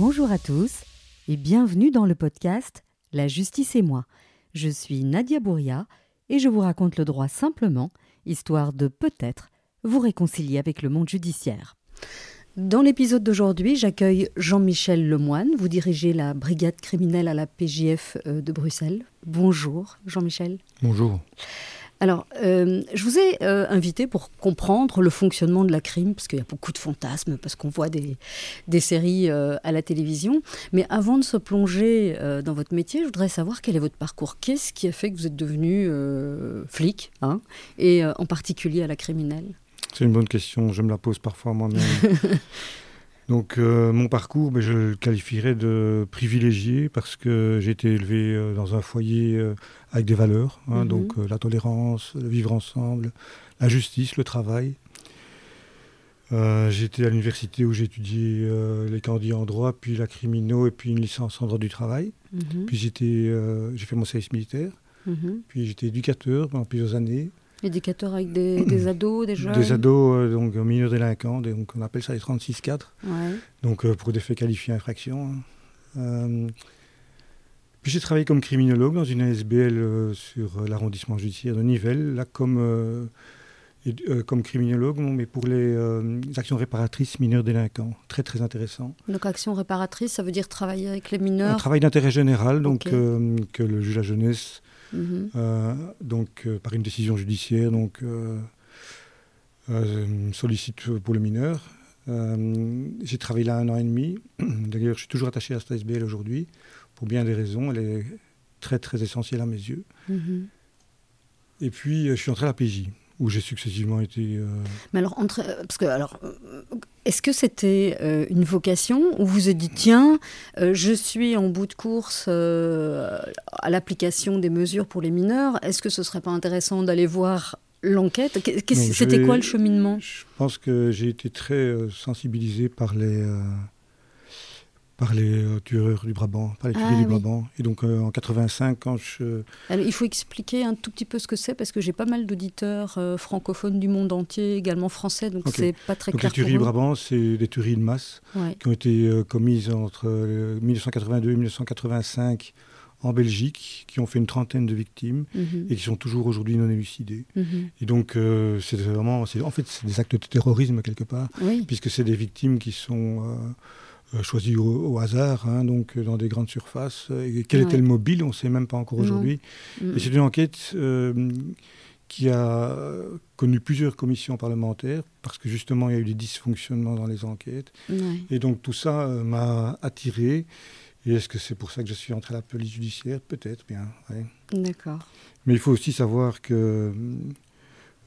Bonjour à tous et bienvenue dans le podcast La justice et moi. Je suis Nadia Bouria et je vous raconte le droit simplement, histoire de peut-être vous réconcilier avec le monde judiciaire. Dans l'épisode d'aujourd'hui, j'accueille Jean-Michel Lemoine. Vous dirigez la brigade criminelle à la PJF euh, de Bruxelles. Bonjour, Jean-Michel. Bonjour. Alors, euh, je vous ai euh, invité pour comprendre le fonctionnement de la crime, parce qu'il y a beaucoup de fantasmes, parce qu'on voit des, des séries euh, à la télévision. Mais avant de se plonger dans votre métier, je voudrais savoir quel est votre parcours. Qu'est-ce qui a fait que vous êtes devenu flic, hein, et en particulier à la criminelle? C'est une bonne question, je me la pose parfois moi-même. Donc mon parcours, ben, je le qualifierais de privilégié parce que j'ai été élevé dans un foyer avec des valeurs, hein, mhm. donc euh, la tolérance, le vivre ensemble, la justice, le travail. Euh, j'étais à l'université où j'ai étudié euh, les candidats en droit, puis la crimino et puis une licence en droit du travail. Mhm. Puis j'ai fait mon service militaire. Mhm. Puis j'étais éducateur pendant plusieurs années. Éducateur avec des, ados, des jeunes Des ados, donc mineurs délinquants, donc on appelle ça les 36-4. Donc pour des faits qualifiés infraction. Hein. Puis j'ai travaillé comme criminologue dans une ASBL euh, sur euh, l'arrondissement judiciaire de Nivelles, là comme, euh, comme criminologue, mais pour les actions réparatrices mineurs délinquants. Très très intéressant. Donc action réparatrice, ça veut dire travailler avec les mineurs Un travail d'intérêt général, donc que le juge à jeunesse, mhm. donc par une décision judiciaire, donc sollicite pour le mineur. j'ai travaillé là un an et demi. D'ailleurs, je suis toujours attaché à cette ASBL aujourd'hui pour bien des raisons. Elle est très très essentielle à mes yeux. Mhm. Et puis, euh, je suis entré à la PJ, où j'ai successivement été. Euh, Mais alors, entre, euh, parce que alors, est-ce que c'était une vocation où vous vous dit tiens, je suis en bout de course à l'application des mesures pour les mineurs. Est-ce que ce serait pas intéressant d'aller voir l'enquête? C'était quoi le cheminement? Je pense que j'ai été très sensibilisé par les par les euh, tueurs du Brabant, par les tueurs du Brabant. Et donc euh, en 85, quand je... il faut expliquer un tout petit peu ce que c'est, parce que j'ai pas mal d'auditeurs euh, francophones du monde entier, également français, donc c'est pas très donc clair. Les tueries du Brabant, c'est des tueries de masse qui ont été commises entre 1982 et 1985 en Belgique, qui ont fait une trentaine de victimes mhm. et qui sont toujours aujourd'hui non élucidées. Mhm. Et donc, c'est vraiment, en fait, c'est des actes de terrorisme quelque part, puisque c'est des victimes qui sont euh, choisi au, hasard, hein, donc euh, dans des grandes surfaces. Et quel était le mobile On ne sait même pas encore aujourd'hui. Mm. Et c'est une enquête euh, qui a connu plusieurs commissions parlementaires, parce que justement, il y a eu des dysfonctionnements dans les enquêtes. Et donc tout ça m'a attiré. Et est-ce que c'est pour ça que je suis entré à la police judiciaire? Peut-être bien. D'accord. Mais il faut aussi savoir que euh,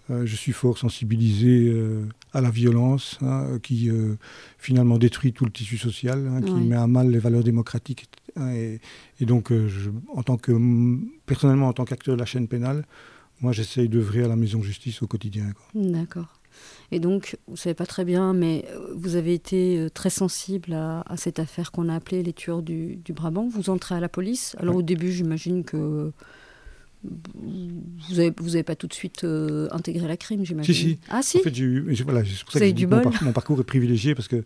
je suis fort sensibilisé euh, à la violence hein, qui euh, finalement détruit tout le tissu social, hein, qui met à mal les valeurs démocratiques. Hein, et, donc, je, en tant que, personnellement, en tant qu'acteur de la chaîne pénale, moi, j'essaye d'œuvrer à la maison justice au quotidien. D'accord. Et donc, vous ne savez pas très bien, mais vous avez été très sensible à, cette affaire qu'on a appelée les tueurs du, Brabant. Vous entrez à la police. Alors, au début, j'imagine que vous n'avez vous avez pas tout de suite euh, intégré la crime, j'imagine. Si, si. Ah, si En fait, j'ai eu, voilà, c'est pour ça que du mon, mon, parcours est privilégié parce que,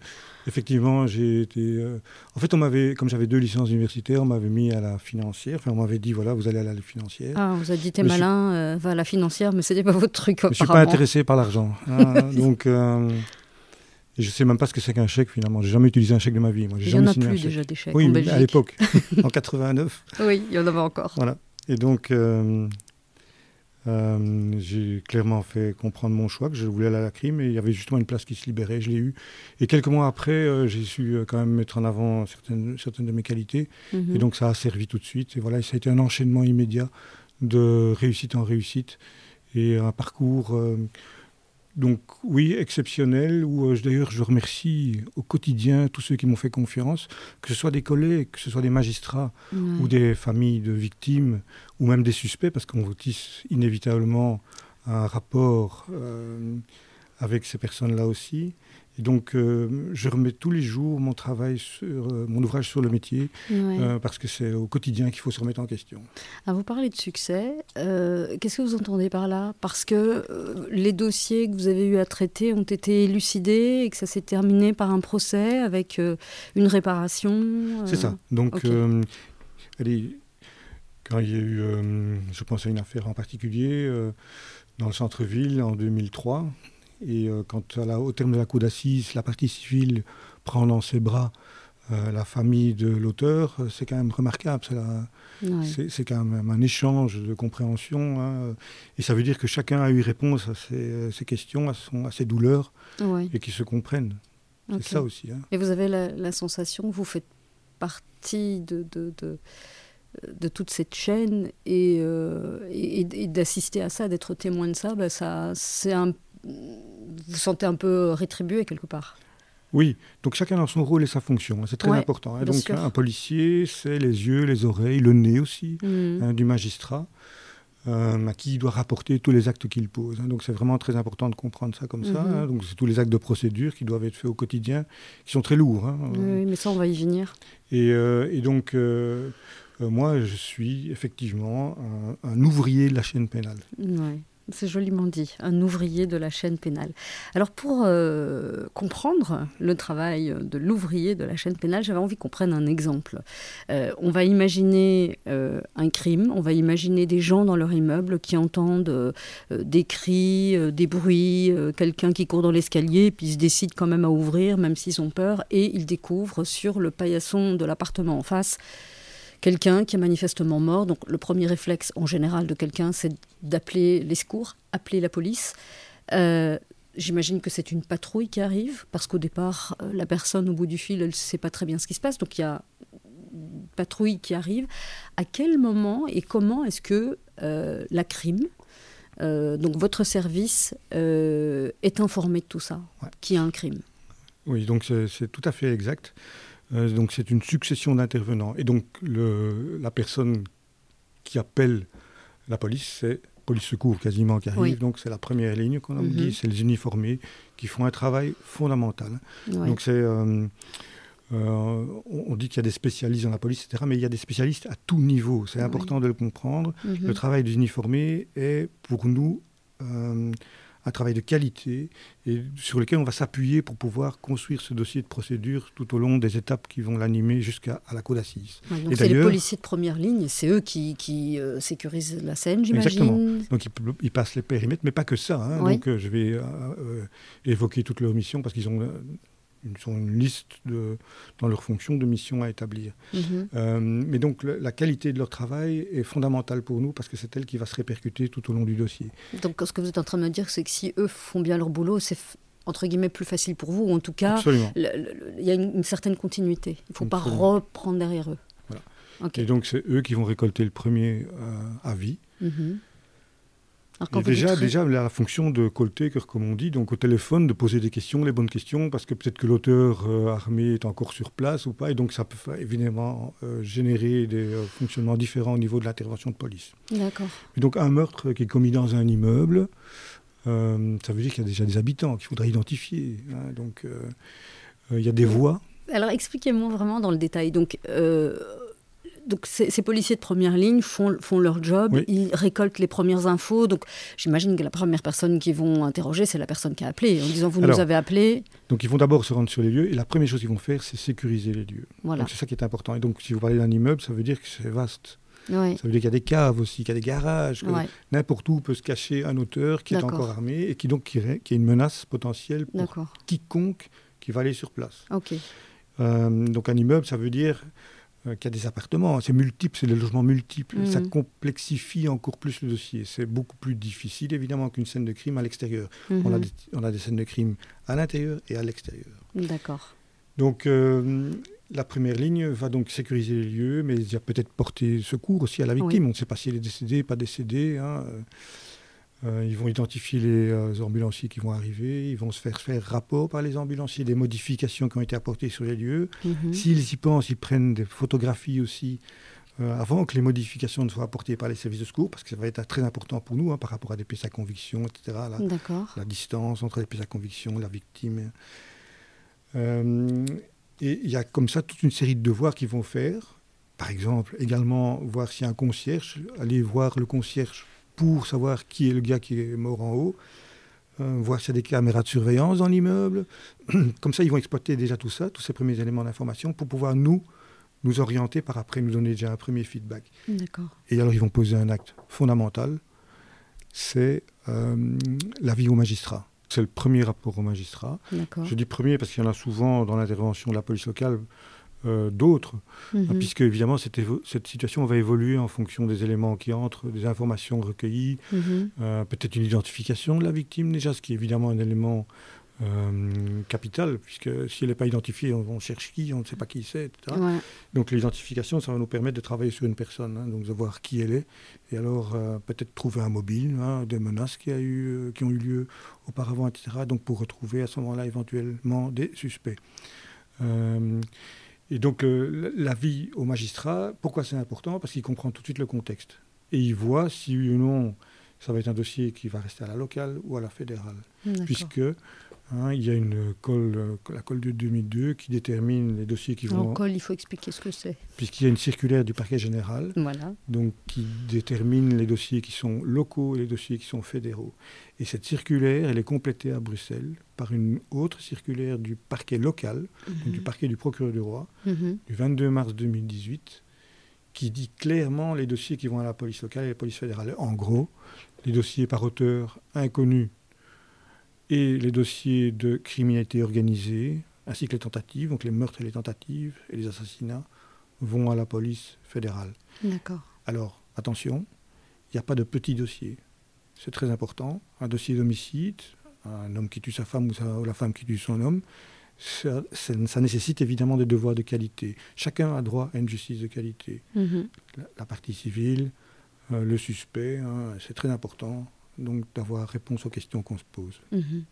effectivement, j'ai été. Euh, en fait, on m'avait, comme j'avais deux licences universitaires, on m'avait mis à la financière. Enfin, on m'avait dit, voilà, vous allez à la financière. Ah, vous avez dit, t'es malin, euh, va à la financière, mais c'était pas votre truc. Je ne suis pas intéressé par l'argent. Hein, donc. Et je ne sais même pas ce que c'est qu'un chèque finalement. J'ai jamais utilisé un chèque de ma vie. Moi, il n'y en a plus déjà des chèques. Oui, en Belgique. à l'époque, en 89. Oui, il y en avait encore. Voilà. Et donc, euh, euh, j'ai clairement fait comprendre mon choix, que je voulais aller à la crime, et il y avait justement une place qui se libérait, je l'ai eu. Et quelques mois après, euh, j'ai su quand même mettre en avant certaines, certaines de mes qualités, mhm. et donc ça a servi tout de suite. Et voilà, ça a été un enchaînement immédiat de réussite en réussite, et un parcours donc oui, exceptionnel, où euh, d'ailleurs je remercie au quotidien tous ceux qui m'ont fait confiance, que ce soit des collègues, que ce soit des magistrats ou des familles de victimes, ou même des suspects, parce qu'on tisse inévitablement un rapport euh, avec ces personnes-là aussi. Et donc, euh, je remets tous les jours mon travail sur mon ouvrage sur le métier, parce que c'est au quotidien qu'il faut se remettre en question. Ah, vous parlez de succès. Qu'est-ce que vous entendez par là? Parce que les dossiers que vous avez eu à traiter ont été élucidés et que ça s'est terminé par un procès avec une réparation. C'est ça. Donc, allez, quand il y a eu, je pense à une affaire en particulier dans le centre-ville en 2003. Et euh, quand, au terme de la cour d'assises, la partie civile prend dans ses bras euh, la famille de l'auteur, euh, c'est quand même remarquable. C'est quand même un échange de compréhension. Hein. et ça veut dire que chacun a eu réponse à ses, questions, à, son, à ses douleurs, et qu'ils se comprennent. C'est ça aussi. Hein. Et vous avez la, sensation que vous faites partie de, de, de de toute cette chaîne et, et, d'assister à ça, d'être témoin de ça, ben ça c'est un vous sentez un peu rétribué quelque part. Oui, donc chacun a son rôle et sa fonction, hein, c'est très important. Hein. Donc un policier, c'est les yeux, les oreilles, le nez aussi mmh. hein, du magistrat, euh, à qui il doit rapporter tous les actes qu'il pose. Donc c'est vraiment très important de comprendre ça comme ça. Mmh. Donc c'est tous les actes de procédure qui doivent être faits au quotidien, qui sont très lourds. Oui, mais ça on va y venir. Et, euh, donc euh, moi je suis effectivement un, un, ouvrier de la chaîne pénale. Oui. C'est joliment dit, un ouvrier de la chaîne pénale. Alors pour euh, comprendre le travail de l'ouvrier de la chaîne pénale, j'avais envie qu'on prenne un exemple. Euh, on va imaginer euh, un crime, on va imaginer des gens dans leur immeuble qui entendent des cris, des bruits, quelqu'un qui court dans l'escalier, puis se décide quand même à ouvrir, même s'ils ont peur, et ils découvrent sur le paillasson de l'appartement en face quelqu'un qui est manifestement mort. Donc le premier réflexe en général de quelqu'un, c'est d'appeler les secours, appeler la police. Euh, j'imagine que c'est une patrouille qui arrive, parce qu'au départ, euh, la personne au bout du fil, elle ne sait pas très bien ce qui se passe. Donc il y a une patrouille qui arrive. À quel moment et comment est-ce que euh, la crime, donc votre service, est informé de tout ça, qu'il y a un crime? Oui, donc c'est tout à fait exact. Euh, donc c'est une succession d'intervenants. Et donc le, la personne qui appelle la police, c'est police secours quasiment qui arrive. Donc c'est la première ligne qu'on a dit, mhm. c'est les uniformés qui font un travail fondamental. Donc c'est euh, euh, on dit qu'il y a des spécialistes dans la police, etc. Mais il y a des spécialistes à tout niveau. C'est important de le comprendre. Mhm. Le travail des uniformés est pour nous un travail de qualité et sur lequel on va s'appuyer pour pouvoir construire ce dossier de procédure tout au long des étapes qui vont l'animer jusqu'à la cour d'assises. c'est les policiers de première ligne, c'est eux qui, qui euh, sécurisent la scène, j'imagine. Exactement. Donc ils, passent les périmètres, mais pas que ça. Hein. Donc euh, je vais euh, évoquer toutes leurs missions parce qu'ils ont ils ont une liste de, dans leur fonction de missions à établir. Mhm. Euh, mais donc la qualité de leur travail est fondamentale pour nous parce que c'est elle qui va se répercuter tout au long du dossier. Donc ce que vous êtes en train de me dire, c'est que si eux font bien leur boulot, c'est entre guillemets plus facile pour vous, ou en tout cas, il y a une, certaine continuité. Il ne faut pas reprendre derrière eux. Voilà. Et donc c'est eux qui vont récolter le premier euh, avis. Déjà, déjà la fonction de call taker, comme on dit, donc au téléphone, de poser des questions, les bonnes questions, parce que peut-être que l'auteur euh, armé est encore sur place ou pas, et donc ça peut évidemment euh, générer des euh, fonctionnements différents au niveau de l'intervention de police. D'accord. Et donc un meurtre qui est commis dans un immeuble, ça veut dire qu'il y a déjà des habitants qu'il faudrait identifier. Hein. donc il y a des voies. Alors expliquez-moi vraiment dans le détail. Donc donc ces, policiers de première ligne font, font leur job, ils récoltent les premières infos. Donc j'imagine que la première personne qu'ils vont interroger, c'est la personne qui a appelé, en disant vous nous avez appelé. Donc ils vont d'abord se rendre sur les lieux et la première chose qu'ils vont faire, c'est sécuriser les lieux. Voilà. Donc c'est ça qui est important. Et donc si vous parlez d'un immeuble, ça veut dire que c'est vaste. Ça veut dire qu'il y a des caves aussi, qu'il y a des garages, n'importe où peut se cacher un auteur qui est encore armé et qui donc qui, qui est une menace potentielle pour quiconque qui va aller sur place. Euh, donc un immeuble, ça veut dire euh, qu'il y a des appartements. C'est multiple, c'est des logements multiples. Ça mhm. complexifie encore plus le dossier. C'est beaucoup plus difficile, évidemment, qu'une scène de crime à l'extérieur. on, a mhm. des, on, a des, scènes de crime à l'intérieur et à l'extérieur. D'accord. Donc, euh, la première ligne va donc sécuriser les lieux, mais il y a peut-être porter secours aussi à la victime. On ne sait pas si elle est décédée, pas décédée. Hein. Euh, ils vont identifier les euh, ambulanciers qui vont arriver, ils vont se faire faire rapport par les ambulanciers des modifications qui ont été apportées sur les lieux. Mhm. S'ils y pensent, ils prennent des photographies aussi euh, avant que les modifications ne soient apportées par les services de secours, parce que ça va être très important pour nous hein, par rapport à des pièces à conviction, etc. La, la distance entre les pièces à conviction, la victime. et il y a comme ça toute une série de devoirs qu'ils vont faire. Par exemple, également voir s'il y a un concierge, aller voir le concierge pour savoir qui est le gars qui est mort en haut, euh, voir s'il y a des caméras de surveillance dans l'immeuble. Comme ça, ils vont exploiter déjà tout ça, tous ces premiers éléments d'information, pour pouvoir nous, nous orienter par après, nous donner déjà un premier feedback. D'accord. Et alors, ils vont poser un acte fondamental, c'est euh, l'avis au magistrat. C'est le premier rapport au magistrat. Je dis premier parce qu'il y en a souvent dans l'intervention de la police locale euh, d'autres, mhm. puisque évidemment cette, cette, situation va évoluer en fonction des éléments qui entrent, des informations recueillies, mhm. euh, peut-être une identification de la victime déjà, ce qui est évidemment un élément euh, capital, puisque si elle n'est pas identifiée, on, cherche qui, on ne sait pas qui c'est, etc. Donc l'identification, ça va nous permettre de travailler sur une personne, hein, donc de voir qui elle est, et alors peut-être trouver un mobile, hein, des menaces qui, a eu, qui ont eu lieu auparavant, etc. Donc pour retrouver à ce moment-là éventuellement des suspects. Et donc, euh, l'avis au magistrat, pourquoi c'est important? Parce qu'il comprend tout de suite le contexte. Et il voit si oui ou non ça va être un dossier qui va rester à la locale ou à la fédérale. Puisque hein, il y a une colle, la colle de 2002 qui détermine les dossiers qui vont. En colle, il faut expliquer ce que c'est. Puisqu'il y a une circulaire du parquet général, voilà. donc qui détermine les dossiers qui sont locaux et les dossiers qui sont fédéraux. Et cette circulaire, elle est complétée à Bruxelles par une autre circulaire du parquet local, du mhm. parquet du procureur du roi, mhm. du 22 mars 2018, qui dit clairement les dossiers qui vont à la police locale et à la police fédérale. En gros, les dossiers par auteur inconnu et les dossiers de criminalité organisée, ainsi que les tentatives, donc les meurtres et les tentatives et les assassinats, vont à la police fédérale. D'accord. Alors, attention, il n'y a pas de petits dossiers c'est très important. Un dossier d'homicide, un homme qui tue sa femme ou, la femme qui tue son homme, ça, nécessite évidemment des devoirs de qualité. Chacun a droit à une justice de qualité. Mhm. La, partie civile, euh, le suspect, hein, c'est très important donc d'avoir réponse aux questions qu'on se pose. Mhm.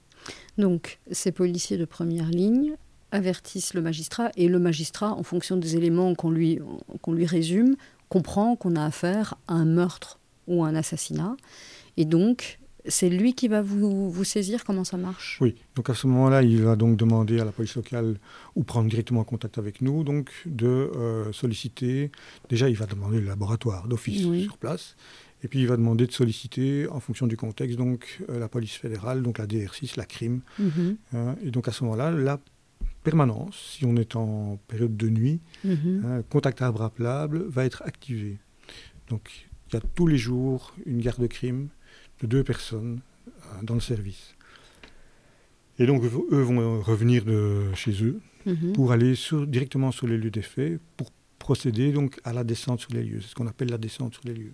Donc, ces policiers de première ligne avertissent le magistrat et le magistrat, en fonction des éléments qu'on lui, qu'on lui résume, comprend qu'on a affaire à un meurtre ou un assassinat et donc, c'est lui qui va vous, vous, saisir Comment ça marche? Oui, donc à ce moment-là, il va donc demander à la police locale ou prendre directement contact avec nous, donc de euh, solliciter. Déjà, il va demander le laboratoire d'office sur place. Et puis il va demander de solliciter, en fonction du contexte, donc euh, la police fédérale, donc la DR6, la crime. Mhm. Hein, et donc à ce moment-là, la permanence, si on est en période de nuit, mhm. hein, contact bras va être activé. Donc il y a tous les jours une garde de crime de deux personnes euh, dans le service. Et donc, eux vont revenir de chez eux mhm. pour aller sur, directement sur les lieux des faits, pour procéder donc à la descente sur les lieux. C'est ce qu'on appelle la descente sur les lieux.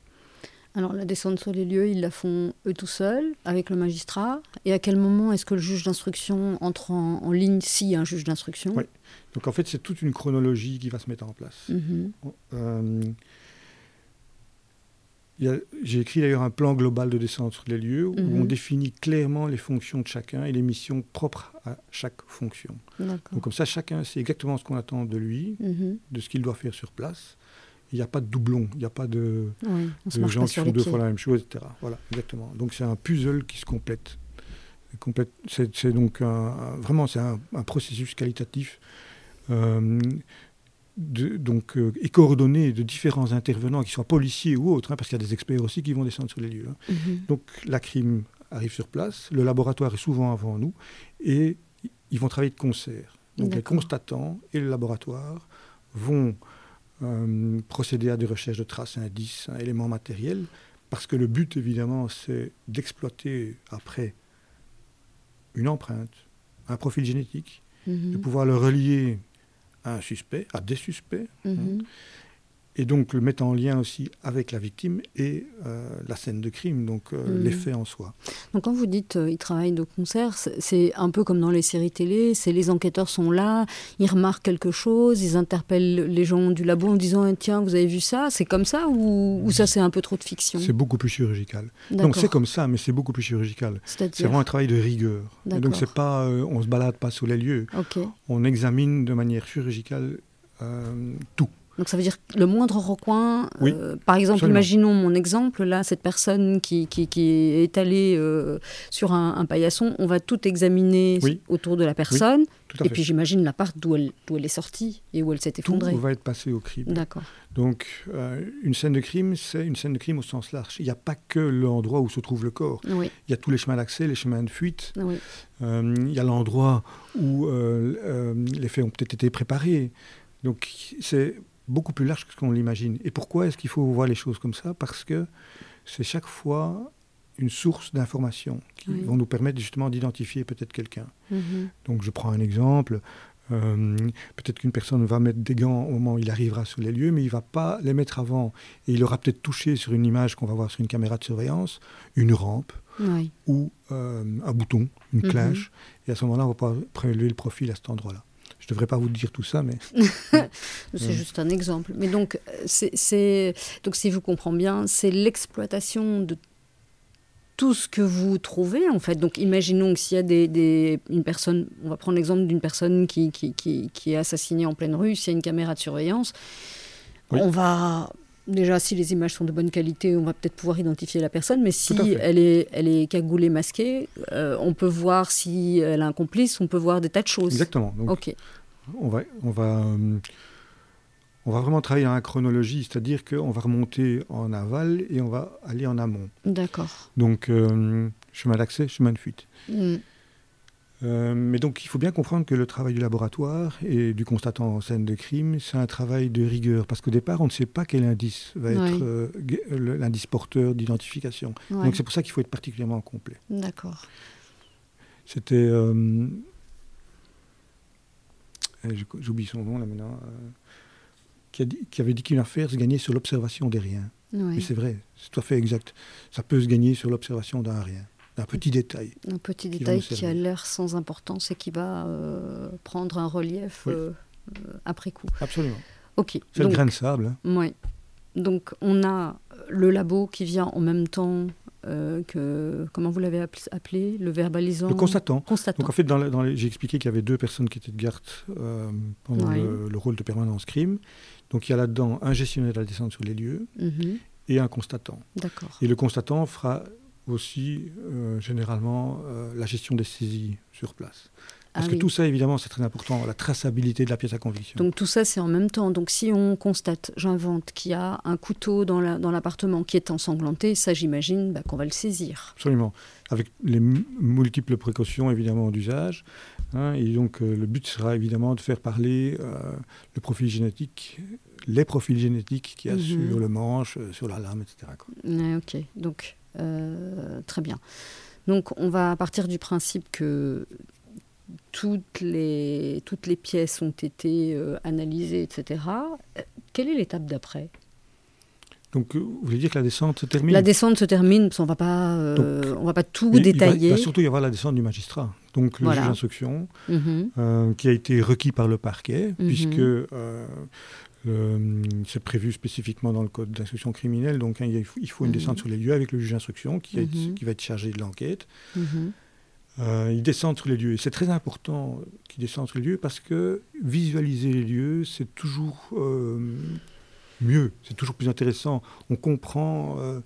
Alors, la descente sur les lieux, ils la font eux tout seuls, avec le magistrat. Et à quel moment est-ce que le juge d'instruction entre en, ligne s'il y a un juge d'instruction Oui. Donc, en fait, c'est toute une chronologie qui va se mettre en place. Mhm. Euh, j'ai écrit d'ailleurs un plan global de descente sur les lieux où on mhm. définit clairement les fonctions de chacun et les missions propres à chaque fonction. Donc comme ça, chacun sait exactement ce qu'on attend de lui, mhm. de ce qu'il doit faire sur place. Il n'y a pas de doublon, il n'y a pas de, gens qui font deux fois la même chose, etc. Voilà, exactement. Donc c'est un puzzle qui se complète. C'est donc vraiment c'est un, processus qualitatif. Euh, donc, euh, et coordonné de différents intervenants, qui soient policiers ou autres, hein, parce qu'il y a des experts aussi qui vont descendre sur les lieux. Hein. Mhm. Donc la crime arrive sur place, le laboratoire est souvent avant nous, et ils vont travailler de concert. Donc les constatants et le laboratoire vont procéder à des recherches de traces, indices, éléments matériels, parce que le but, évidemment, c'est d'exploiter après une empreinte, un profil génétique, mhm. de pouvoir le relier à un suspect, à des suspects. Hein. Et donc le mettre en lien aussi avec la victime et euh, la scène de crime, donc euh, mm. l'effet en soi. Donc quand vous dites euh, ils travaillent de concert, c'est un peu comme dans les séries télé, c'est les enquêteurs sont là, ils remarquent quelque chose, ils interpellent les gens du labo en disant eh, tiens vous avez vu ça, c'est comme ça ou, ou ça c'est un peu trop de fiction? C'est beaucoup plus chirurgical. Donc c'est comme ça, mais c'est beaucoup plus chirurgical. C'est vraiment un travail de rigueur. Et donc c'est pas, on se balade pas sous les lieux, on examine de manière chirurgicale tout. Donc ça veut dire le moindre recoin. Euh, par exemple, imaginons mon exemple, là, cette personne qui, qui, est allée euh, sur un, paillasson, on va tout examiner autour de la personne. et puis j'imagine la part d'où elle, elle est sortie et où elle s'est effondrée. Tout va être passé au crible. D'accord. Donc euh, une scène de crime, c'est une scène de crime au sens large. Il n'y a pas que l'endroit où se trouve le corps. Il y a tous les chemins d'accès, les chemins de fuite. il y a l'endroit où les faits ont peut-être été préparés. Donc c'est beaucoup plus large que ce qu'on l'imagine. Et pourquoi est-ce qu'il faut voir les choses comme ça? Parce que c'est chaque fois une source d'informations qui vont nous permettre justement d'identifier peut-être quelqu'un. Mhm. Donc je prends un exemple. Euh, peut-être qu'une personne va mettre des gants au moment où il arrivera sur les lieux, mais il ne va pas les mettre avant. Et il aura peut-être touché sur une image qu'on va voir sur une caméra de surveillance, une rampe ou euh, un bouton, une mhm. clinche. Et à ce moment-là, on va pouvoir prélever le profil à cet endroit-là. Je ne devrais pas vous dire tout ça, mais... c'est juste un exemple. Mais donc, c'est, donc si je vous comprends bien, c'est l'exploitation de tout ce que vous trouvez, en fait. Donc, imaginons que s'il y a des, une personne, on va prendre l'exemple d'une personne qui, qui, qui, est assassinée en pleine rue, s'il y a une caméra de surveillance, on va déjà, si les images sont de bonne qualité, on va peut-être pouvoir identifier la personne, mais si elle est, elle est cagoulée, masquée, euh, on peut voir si elle a un complice, on peut voir des tas de choses. Exactement. ok. On va, on va, euh, on va vraiment travailler dans la chronologie, c'est-à-dire qu'on va remonter en aval et on va aller en amont. D'accord. Donc, euh, chemin d'accès, chemin de fuite. Mm. Euh, mais donc il faut bien comprendre que le travail du laboratoire et du constatant en scène de crime, c'est un travail de rigueur, parce qu'au départ, on ne sait pas quel indice va être euh, l'indice porteur d'identification. Donc c'est pour ça qu'il faut être particulièrement complet. D'accord. C'était... Euh, eh, j'oublie son nom là maintenant. Qui, a dit, qui, avait dit qu'une affaire se gagnait sur l'observation des riens. Mais c'est vrai, c'est tout à fait exact. Ça peut se gagner sur l'observation d'un rien un petit détail. Un petit détail qui a l'air sans importance et qui va euh, prendre un relief euh, euh, après coup. Absolument. Ok. C'est le grain de sable. Hein. Oui. Donc on a le labo qui vient en même temps que, comment vous l'avez appelé, le verbalisant Le constatant. Donc en fait, dans, j'ai expliqué qu'il y avait deux personnes qui étaient de garde pendant le, rôle de permanence crime. Donc il y a là-dedans un gestionnaire de la descente sur les lieux mhm. et un constatant. D'accord. Et le constatant fera aussi euh, généralement euh, la gestion des saisies sur place. Parce ah que tout ça, évidemment, c'est très important, la traçabilité de la pièce à conviction. Donc tout ça, c'est en même temps. Donc si on constate, j'invente, qu'il y a un couteau dans l'appartement la, dans qui est ensanglanté, ça, j'imagine bah, qu'on va le saisir. Absolument. Avec les multiples précautions, évidemment, d'usage. Hein, et donc euh, le but sera évidemment de faire parler le profil génétique les profils génétiques qu'il y a mhm. sur le manche, sur la lame, etc. ok, donc très bien. Donc on va partir du principe que toutes les, toutes les pièces ont été euh, analysées, etc. Quelle est l'étape d'après? Donc, vous voulez dire que la descente se termine? La descente se termine, parce qu'on va pas, euh, on va pas tout détailler. Il va, surtout y avoir la descente du magistrat, donc le juge d'instruction, mhm. qui a été requis par le parquet, mhm. puisque c'est prévu spécifiquement dans le code d'instruction criminelle, donc hein, il, faut, une mhm. descente sur les lieux avec le juge d'instruction qui, mhm. qui, va être chargé de l'enquête. Mhm. Euh, il descend sur les lieux. Et c'est très important qu'il descende sur les lieux parce que visualiser les lieux, c'est toujours euh, mieux, c'est toujours plus intéressant. On comprend euh,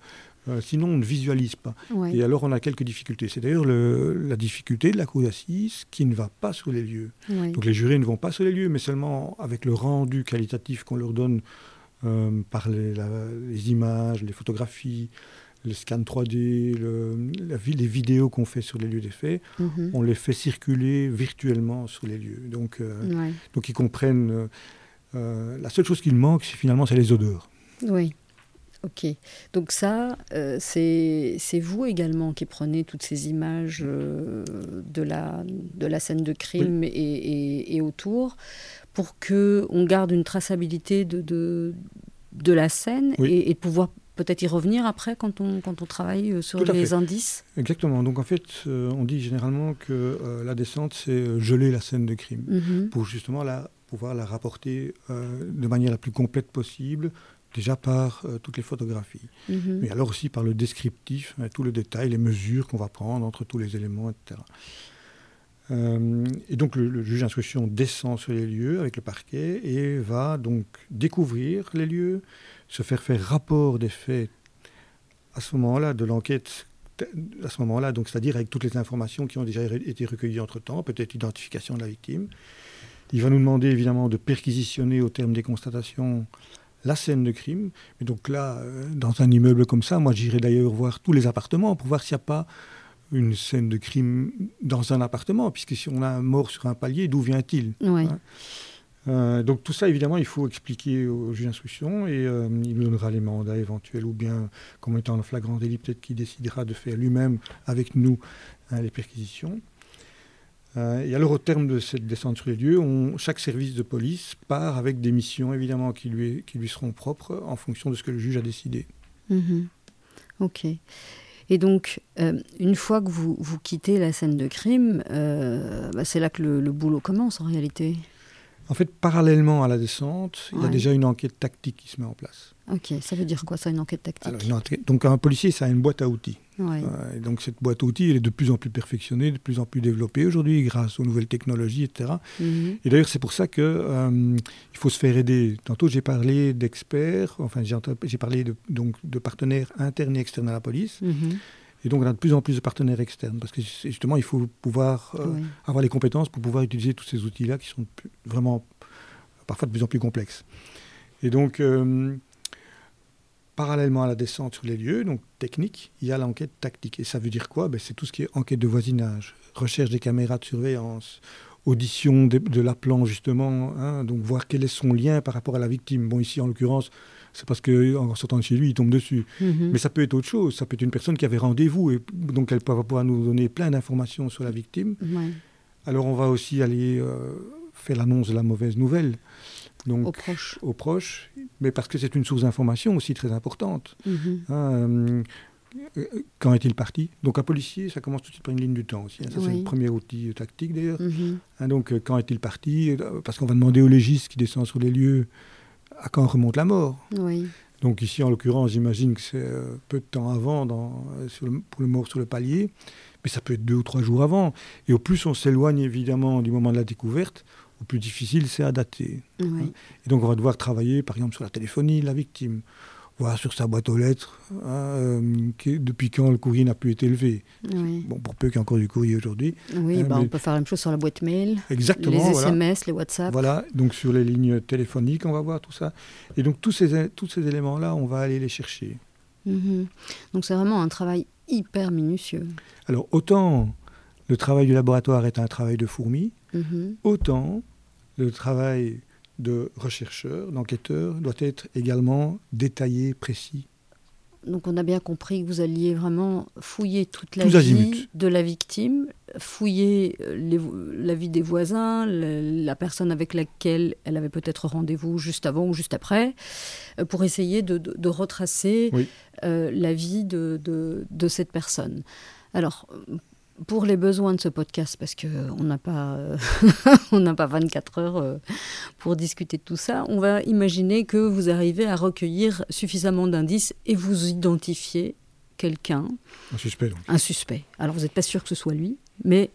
euh, sinon, on ne visualise pas. Et alors, on a quelques difficultés. C'est d'ailleurs la difficulté de la cour d'assises qui ne va pas sur les lieux. Donc, les jurés ne vont pas sur les lieux, mais seulement avec le rendu qualitatif qu'on leur donne euh, par les, images, les photographies, les scans 3D, les vidéos qu'on fait sur les lieux des faits, mhm. on les fait circuler virtuellement sur les lieux. Donc, euh, donc ils comprennent. la seule chose qu'il manque, finalement, c'est les odeurs. Oui. Ok, donc ça, euh, c'est vous également qui prenez toutes ces images euh, de, la, de la scène de crime et, et, autour pour qu'on garde une traçabilité de, de, de la scène et, et, pouvoir peut-être y revenir après quand on, quand on travaille euh, sur les indices? Exactement. Donc en fait, on dit généralement que la descente, c'est geler la scène de crime mhm. pour justement la, pouvoir la rapporter de manière la plus complète possible déjà par euh, toutes les photographies, mhm. mais alors aussi par le descriptif, hein, tout le détail, les mesures qu'on va prendre entre tous les éléments, etc. et donc le, juge d'instruction descend sur les lieux avec le parquet et va donc découvrir les lieux, se faire faire rapport des faits à ce moment-là de l'enquête à ce moment-là, donc c'est-à-dire avec toutes les informations qui ont déjà été recueillies entre-temps, peut-être identification de la victime. Il va nous demander évidemment de perquisitionner au terme des constatations la scène de crime. Et donc là, euh, dans un immeuble comme ça, moi j'irai d'ailleurs voir tous les appartements pour voir s'il n'y a pas une scène de crime dans un appartement, puisque si on a un mort sur un palier, d'où vient-il hein euh, donc tout ça, évidemment, il faut expliquer au juge d'instruction et euh, il nous donnera les mandats éventuels ou bien, comme étant en flagrant délit, peut-être qu'il décidera de faire lui-même avec nous hein, les perquisitions. Euh, et alors, au terme de cette descente sur les lieux, chaque service de police part avec des missions, évidemment, qui lui, qui lui seront propres en fonction de ce que le juge a décidé. Mhm. Ok. Et donc, euh, une fois que vous, vous, quittez la scène de crime, euh, bah, c'est là que le, boulot commence en réalité. En fait, parallèlement à la descente, il y a déjà une enquête tactique qui se met en place. Ok, ça veut dire quoi ça, une enquête tactique? Donc un policier, ça a une boîte à outils. et donc cette boîte à outils, elle est de plus en plus perfectionnée, de plus en plus développée aujourd'hui grâce aux nouvelles technologies, etc. Mhm. Et d'ailleurs, c'est pour ça qu'il euh, faut se faire aider. Tantôt, j'ai parlé d'experts, enfin j'ai parlé de, donc, de partenaires internes et externes à la police. Mhm. Et donc, on a de plus en plus de partenaires externes, parce que justement, il faut pouvoir euh, avoir les compétences pour pouvoir utiliser tous ces outils-là qui sont vraiment parfois de plus en plus complexes. Et donc, euh, parallèlement à la descente sur les lieux, donc technique, il y a l'enquête tactique. Et ça veut dire quoi? Ben, C'est tout ce qui est enquête de voisinage, recherche des caméras de surveillance, audition de, l'appelant justement, hein, donc voir quel est son lien par rapport à la victime. Bon, ici en l'occurrence, c'est parce qu'en sortant de chez lui, il tombe dessus. Mhm. Mais ça peut être autre chose. Ça peut être une personne qui avait rendez-vous et donc elle va pouvoir nous donner plein d'informations sur la victime. Alors on va aussi aller euh, faire l'annonce de la mauvaise nouvelle. Donc, aux proches. Aux proches, mais parce que c'est une source d'information aussi très importante. Mhm. Hein, euh, quand est-il parti? Donc un policier, ça commence tout de suite par une ligne du temps aussi. Hein. Ça, c'est le premier outil tactique d'ailleurs. Mhm. Hein, donc euh, quand est-il parti? Parce qu'on va demander au légiste qui descend sur les lieux à quand remonte la mort. Donc ici, en l'occurrence, j'imagine que c'est euh, peu de temps avant dans, pour le mort sur le palier, mais ça peut être deux ou trois jours avant. Et au plus on s'éloigne évidemment du moment de la découverte, au plus difficile c'est à dater. Et donc on va devoir travailler par exemple sur la téléphonie de la victime, voir sur sa boîte aux lettres hein, euh, depuis quand le courrier n'a plus été élevé. Bon, pour peu qu'il y ait encore du courrier aujourd'hui. Oui, hein, bah, on peut faire la même chose sur la boîte mail. Exactement. Les SMS, les WhatsApp. Voilà, donc sur les lignes téléphoniques, on va voir tout ça. Et donc tous ces, tous ces éléments-là, on va aller les chercher. Mhm. Donc c'est vraiment un travail hyper minutieux. Alors autant le travail du laboratoire est un travail de fourmi, mhm. autant le travail de rechercheur, d'enquêteur, doit être également détaillé, précis. Donc on a bien compris que vous alliez vraiment fouiller toute la vie de la victime, fouiller euh, la vie des voisins, la, personne avec laquelle elle avait peut-être rendez-vous juste avant ou juste après, euh, pour essayer de, retracer euh, la vie de, de, cette personne. Alors, pour les besoins de ce podcast, parce qu'on n'a pas, euh, on n'a pas 24 heures euh, pour discuter de tout ça, on va imaginer que vous arrivez à recueillir suffisamment d'indices et vous identifiez quelqu'un. Un suspect, Un suspect. Alors, vous n'êtes pas sûr que ce soit lui, mais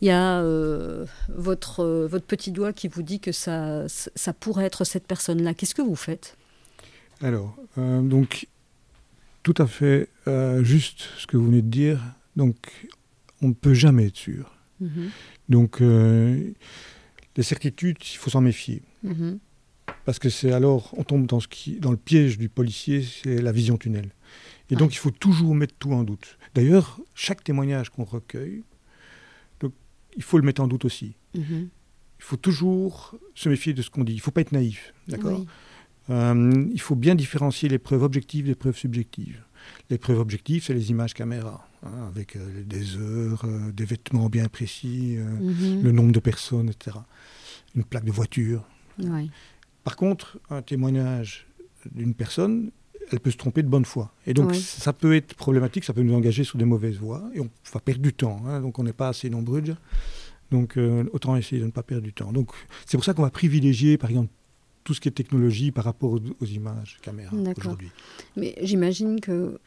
il y a euh, votre, votre petit doigt qui vous dit que ça, ça pourrait être cette personne-là. Qu'est-ce que vous faites? Alors, donc, tout à fait juste ce que vous venez de dire. Donc, on ne peut jamais être sûr. Mhm. Donc, euh, les certitudes, il faut s'en méfier. Mhm. Parce que c'est alors, on tombe dans, ce qui, dans le piège du policier, c'est la vision tunnel. Et donc, il faut toujours mettre tout en doute. D'ailleurs, chaque témoignage qu'on recueille, donc, il faut le mettre en doute aussi. Mhm. Il faut toujours se méfier de ce qu'on dit. Il ne faut pas être naïf. D'accord? Euh, Il faut bien différencier les preuves objectives des preuves subjectives. Les preuves objectives, c'est les images caméra, hein, avec euh, des heures, euh, des vêtements bien précis, euh, mhm. le nombre de personnes, etc. Une plaque de voiture. Par contre, un témoignage d'une personne, elle peut se tromper de bonne foi. Et donc, ça peut être problématique, ça peut nous engager sur des mauvaises voies, et on va perdre du temps. Hein. donc, on n'est pas assez nombreux déjà. Donc, autant essayer de ne pas perdre du temps. Donc, c'est pour ça qu'on va privilégier, par exemple, tout ce qui est technologie par rapport aux, images caméra aujourd'hui. Mais j'imagine que euh,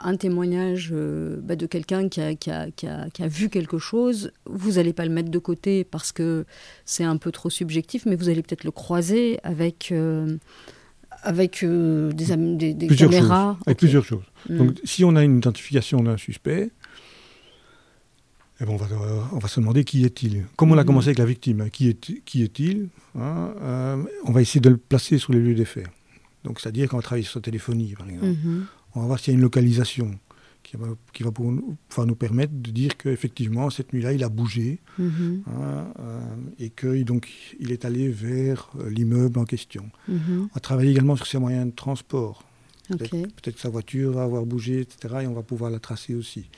un témoignage euh, bah, de quelqu'un qui a, qui, a, qui, a, qui a, vu quelque chose, vous n'allez pas le mettre de côté parce que c'est un peu trop subjectif, mais vous allez peut-être le croiser avec, euh, avec des, des, caméras. avec plusieurs choses. Hmm. Donc si on a une identification d'un suspect, eh ben, on, va, on, va, se demander qui est-il. Comme on a hmm. commencé avec la victime, qui est-il qui est Hein, euh, on va essayer de le placer sur les lieux des faits. Donc, c'est-à-dire qu'on va travailler sur sa téléphonie, par exemple. Mhm. On va voir s'il y a une localisation qui va, qui va pouvoir nous permettre de dire qu'effectivement, cette nuit-là, il a bougé mhm. hein, euh, et qu'il il est allé vers euh, l'immeuble en question. On va travailler également sur ses moyens de transport. Peut-être que sa voiture va avoir bougé, etc. Et on va pouvoir la tracer aussi.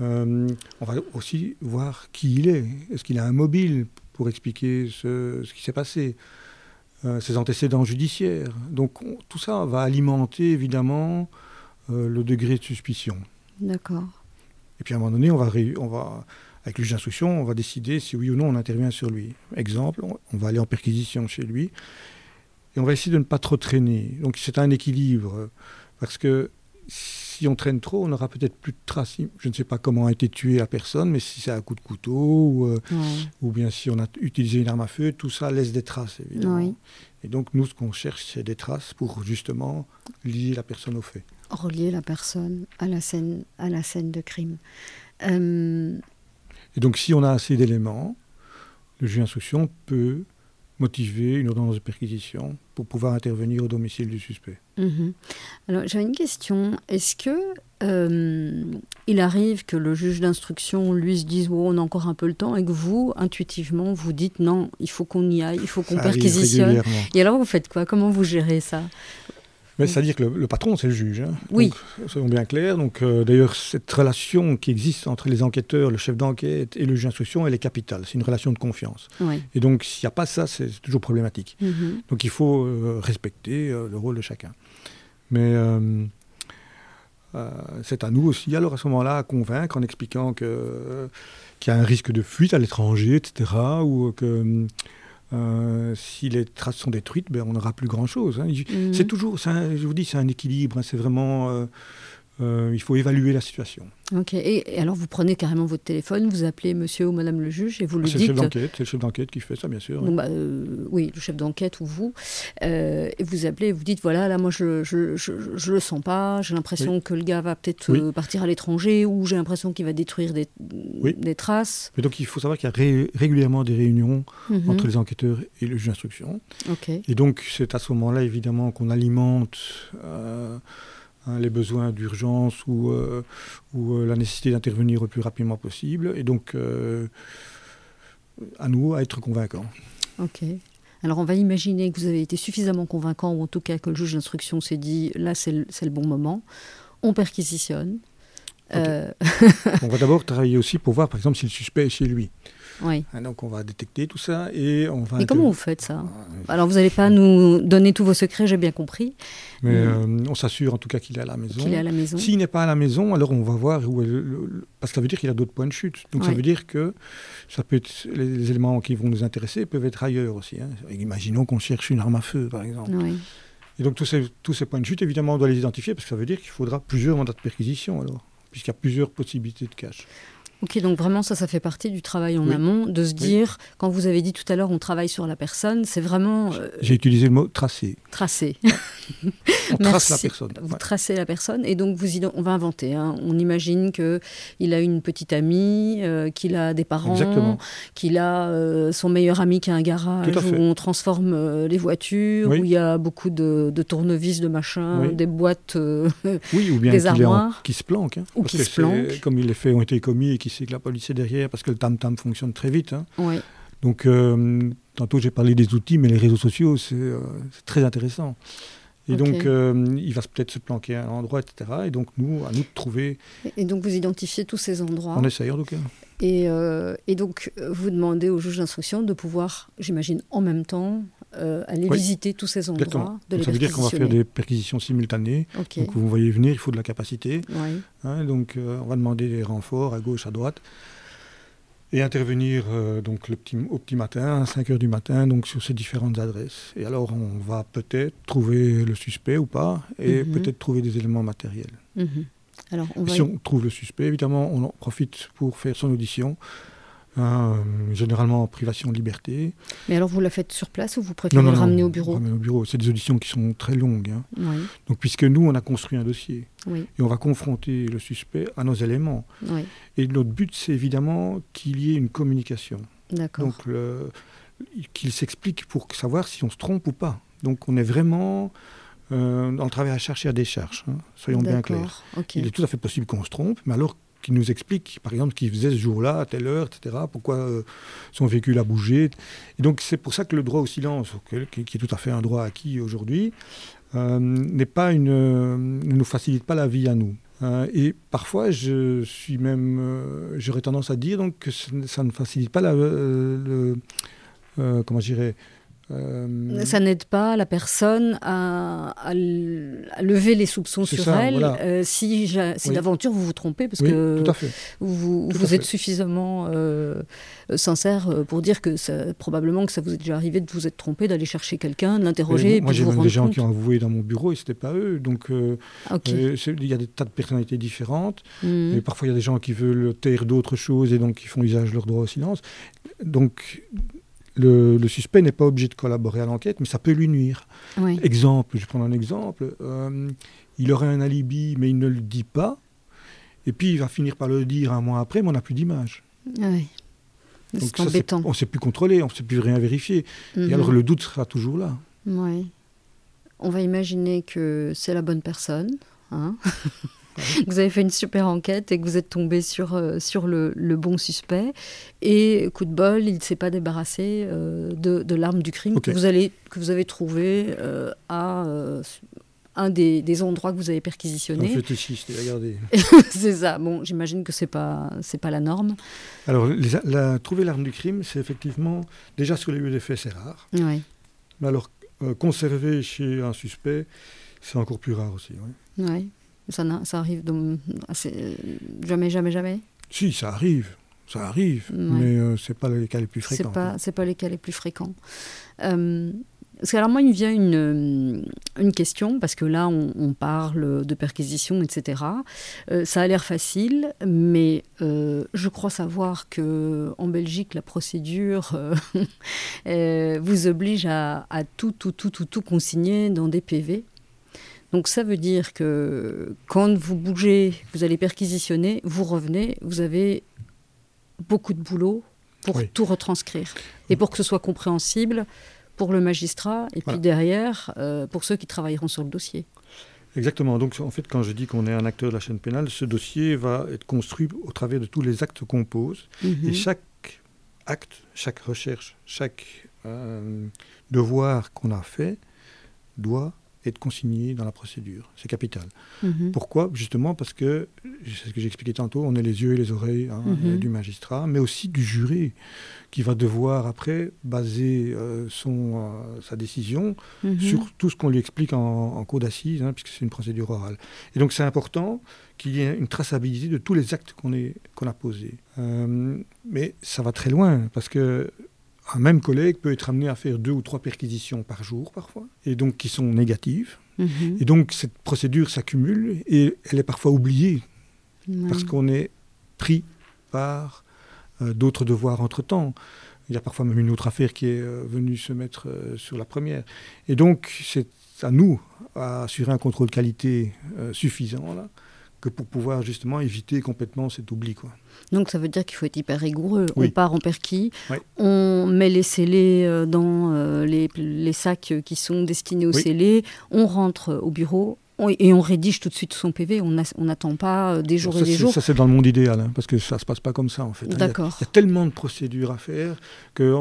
On va aussi voir qui il est. Est-ce qu'il a un mobile pour expliquer ce, qui s'est passé, euh, ses antécédents judiciaires? Donc tout ça va alimenter évidemment euh, le degré de suspicion. D'accord. Et puis à un moment donné, on va, on va avec le juge d'instruction, on va décider si oui ou non on intervient sur lui. Exemple, on va aller en perquisition chez lui et on va essayer de ne pas trop traîner. Donc c'est un équilibre parce que si on traîne trop, on n'aura peut-être plus de traces. Je ne sais pas comment a été tué la personne, mais si c'est un coup de couteau ou, euh, ou, bien si on a utilisé une arme à feu, tout ça laisse des traces, évidemment. Et donc, nous, ce qu'on cherche, c'est des traces pour justement lier la personne au fait. Relier la personne à la scène, à la scène de crime. Euh, Et donc, si on a assez d'éléments, le juge d'instruction peut motiver une ordonnance de perquisition pour pouvoir intervenir au domicile du suspect. Mhm. Alors j'avais une question. Est-ce que euh, il arrive que le juge d'instruction lui se dise oh, on a encore un peu le temps et que vous intuitivement vous dites non il faut qu'on y aille il faut qu'on perquisitionne et alors vous faites quoi? Comment vous gérez ça? C'est-à-dire que le, patron, c'est le juge. Hein. Oui. soyons bien clairs. Donc, euh, d'ailleurs, cette relation qui existe entre les enquêteurs, le chef d'enquête et le juge d'instruction, elle est capitale. C'est une relation de confiance. Et donc, s'il n'y a pas ça, c'est toujours problématique. Mhm. Donc, il faut euh, respecter euh, le rôle de chacun. Mais c'est à nous aussi, alors à ce moment-là, à convaincre en expliquant qu'il y a un risque de fuite à l'étranger, etc. Ou que euh, si les traces sont détruites, ben, on n'aura plus grand-chose. Hein. Mhm. C'est toujours, je vous dis, c'est un équilibre. Hein. c'est vraiment, euh, euh, il faut évaluer la situation. Ok. Et, alors vous prenez carrément votre téléphone, vous appelez Monsieur ou Madame le juge et vous le dites. C'est le chef d'enquête, c'est le chef d'enquête qui fait ça, bien sûr. bah, oui, le chef d'enquête ou vous, et vous appelez, et vous dites voilà, là moi je je, je, le sens pas, j'ai l'impression que le gars va peut-être partir à l'étranger ou j'ai l'impression qu'il va détruire des, des traces. Mais donc il faut savoir qu'il y a régulièrement des réunions mhm. entre les enquêteurs et le juge d'instruction. Ok. Et donc c'est à ce moment-là évidemment qu'on alimente. Hein, les besoins d'urgence ou, euh, ou euh, la nécessité d'intervenir le plus rapidement possible. Et donc, euh, à nous, à être convaincants. Ok. Alors on va imaginer que vous avez été suffisamment convaincant, ou en tout cas que le juge d'instruction s'est dit, là c'est le, le, bon moment. On perquisitionne. On va d'abord travailler aussi pour voir, par exemple, si le suspect est chez lui. Oui. Hein, donc on va détecter tout ça et on va. Et comment vous faites ça ah, Alors vous n'allez pas nous donner tous vos secrets, j'ai bien compris. Mais euh, on s'assure en tout cas qu'il est à la maison. Qu'il est à la maison. S'il n'est pas à la maison, alors on va voir où est parce que ça veut dire qu'il a d'autres points de chute. Donc ça veut dire que ça peut être les éléments qui vont nous intéresser peuvent être ailleurs aussi. Hein. Imaginons qu'on cherche une arme à feu par exemple. Oui. Et donc tous ces, tous ces points de chute, évidemment, on doit les identifier parce que ça veut dire qu'il faudra plusieurs mandats de perquisition alors, puisqu'il y a plusieurs possibilités de cache. Ok, donc vraiment ça, ça fait partie du travail en amont, de se dire, quand vous avez dit tout à l'heure, on travaille sur la personne, c'est vraiment... Euh, J'ai utilisé le mot tracer. Tracer. on trace la personne. Vous tracez la personne, et donc vous on va inventer. Hein. On imagine qu'il a une petite amie, euh, qu'il a des parents, qu'il a euh, son meilleur ami qui a un garage où on transforme les voitures, où il y a beaucoup de, tournevis, de machins, des boîtes, oui, ou bien des armoires. qui se planquent. Hein. ou qui se planquent. Comme les faits ont été commis et qui c'est que la police est derrière parce que le tam-tam fonctionne très vite. Hein. Oui. Donc, euh, tantôt j'ai parlé des outils, mais les réseaux sociaux, c'est euh, très intéressant. Et donc, euh, il va peut-être se planquer à un endroit, etc. Et donc, nous, à nous de trouver. Et donc, vous identifiez tous ces endroits. On essaye, en tout cas. Et, et donc, vous demandez au juge d'instruction de pouvoir, j'imagine, en même temps, aller visiter tous ces endroits. De donc, ça veut dire qu'on va faire des perquisitions simultanées. Donc, vous voyez venir, il faut de la capacité. Oui. Hein, donc, on va demander des renforts à gauche, à droite. et intervenir euh, donc le petit, au petit matin, à 5 heures du matin, donc sur ces différentes adresses. Et alors, on va peut-être trouver le suspect ou pas, et mhm. peut-être trouver des éléments matériels. Mhm. Alors, Si on trouve le suspect, évidemment, on en profite pour faire son audition Hein, euh, généralement en privation de liberté. Mais alors vous la faites sur place ou vous préférez le ramener au bureau? au bureau. C'est des auditions qui sont très longues. Hein. Donc puisque nous, on a construit un dossier et on va confronter le suspect à nos éléments. Et notre but, c'est évidemment qu'il y ait une communication. Donc qu'il s'explique pour savoir si on se trompe ou pas. Donc on est vraiment euh, dans le travail à chercher à décharge, hein. soyons bien clairs. Il est tout à fait possible qu'on se trompe, mais alors qui nous explique, par exemple, ce qu'il faisait ce jour-là, à telle heure, etc., pourquoi euh, son véhicule a bougé. Et donc, c'est pour ça que le droit au silence, qui, est tout à fait un droit acquis aujourd'hui, euh, pas une, euh, ne nous facilite pas la vie à nous. Et parfois, je suis même, j'aurais tendance à dire donc que ça ne facilite pas la, le, comment dirais euh, ça n'aide pas la personne à, lever les soupçons sur elle euh, si, si d'aventure vous vous trompez, parce que vous, vous êtes suffisamment euh, sincère pour dire que ça, probablement que ça vous est déjà arrivé de vous être trompé, d'aller chercher quelqu'un, de l'interroger. Moi, j'ai même des gens qui ont avoué dans mon bureau et ce n'était pas eux. Donc, il y a des tas de personnalités différentes. Mmh. Et parfois, il y a des gens qui veulent taire d'autres choses et donc qui font usage de leur droit au silence. Donc, le, suspect n'est pas obligé de collaborer à l'enquête, mais ça peut lui nuire. Exemple, je prends un exemple. Euh, il aurait un alibi, mais il ne le dit pas. Et puis il va finir par le dire un mois après, mais on n'a plus d'image. Oui. C'est embêtant. on ne sait plus contrôler, on ne sait plus rien vérifier. Et mhm. alors le doute sera toujours là. Oui. On va imaginer que c'est la bonne personne. Hein vous avez fait une super enquête et que vous êtes tombé sur, euh, sur le, le, bon suspect. Et coup de bol, il ne s'est pas débarrassé euh, de, de l'arme du crime que, vous allez, que vous avez trouvé euh, à un des, des, endroits que vous avez perquisitionnés. Un fétichiste, regardez. c'est ça. Bon, j'imagine que ce n'est pas, pas la norme. Alors, la, trouver l'arme du crime, c'est effectivement, déjà sur les lieux des faits, c'est rare. Oui. Mais alors, conserver chez un suspect, c'est encore plus rare aussi. Oui. Ça, ça arrive donc, jamais, jamais, jamais Si, ça arrive. Ça arrive, mais euh, ce n'est pas les cas les plus fréquents. Ce n'est pas, les cas les plus fréquents. Euh, parce que alors moi, il me vient une, euh, une question, parce que là, on, parle de perquisition, etc. ça a l'air facile, mais je crois savoir que en Belgique, la procédure vous oblige à, à, tout, tout, tout, tout, tout consigner dans des PV. Donc ça veut dire que quand vous bougez, vous allez perquisitionner, vous revenez, vous avez beaucoup de boulot pour tout retranscrire et pour que ce soit compréhensible pour le magistrat et puis derrière euh, pour ceux qui travailleront sur le dossier. Exactement. Donc, en fait, quand je dis qu'on est un acteur de la chaîne pénale, ce dossier va être construit au travers de tous les actes qu'on pose. Mhm. Et chaque acte, chaque recherche, chaque euh, devoir qu'on a fait doit être consigné dans la procédure. C'est capital. Mhm. Pourquoi? Justement parce que, c'est ce que j'expliquais tantôt, on est les yeux et les oreilles hein, mhm. du magistrat, mais aussi du juré, qui va devoir après baser euh, son, euh, sa décision mhm. sur tout ce qu'on lui explique en, cours d'assises, hein, puisque c'est une procédure orale. Et donc c'est important qu'il y ait une traçabilité de tous les actes qu'on qu'on a posés. Euh, mais ça va très loin, parce que un même collègue peut être amené à faire deux ou trois perquisitions par jour parfois, et donc qui sont négatives. Mhm. Et donc cette procédure s'accumule et elle est parfois oubliée parce qu'on est pris par euh, d'autres devoirs entre-temps. Il y a parfois même une autre affaire qui est euh, venue se mettre euh, sur la première. Et donc c'est à nous à assurer un contrôle qualité suffisant là, que pour pouvoir justement éviter complètement cet oubli. Quoi. Donc ça veut dire qu'il faut être hyper rigoureux. On part en perquis, on met les scellés euh, dans euh, les, les, sacs qui sont destinés aux scellés, on rentre au bureau, et on rédige tout de suite son PV, on n'attend pas euh, des jours et des jours. Ça, c'est dans le monde idéal, hein, parce que ça ne se passe pas comme ça, en fait. D'accord. Il y, a tellement de procédures à faire que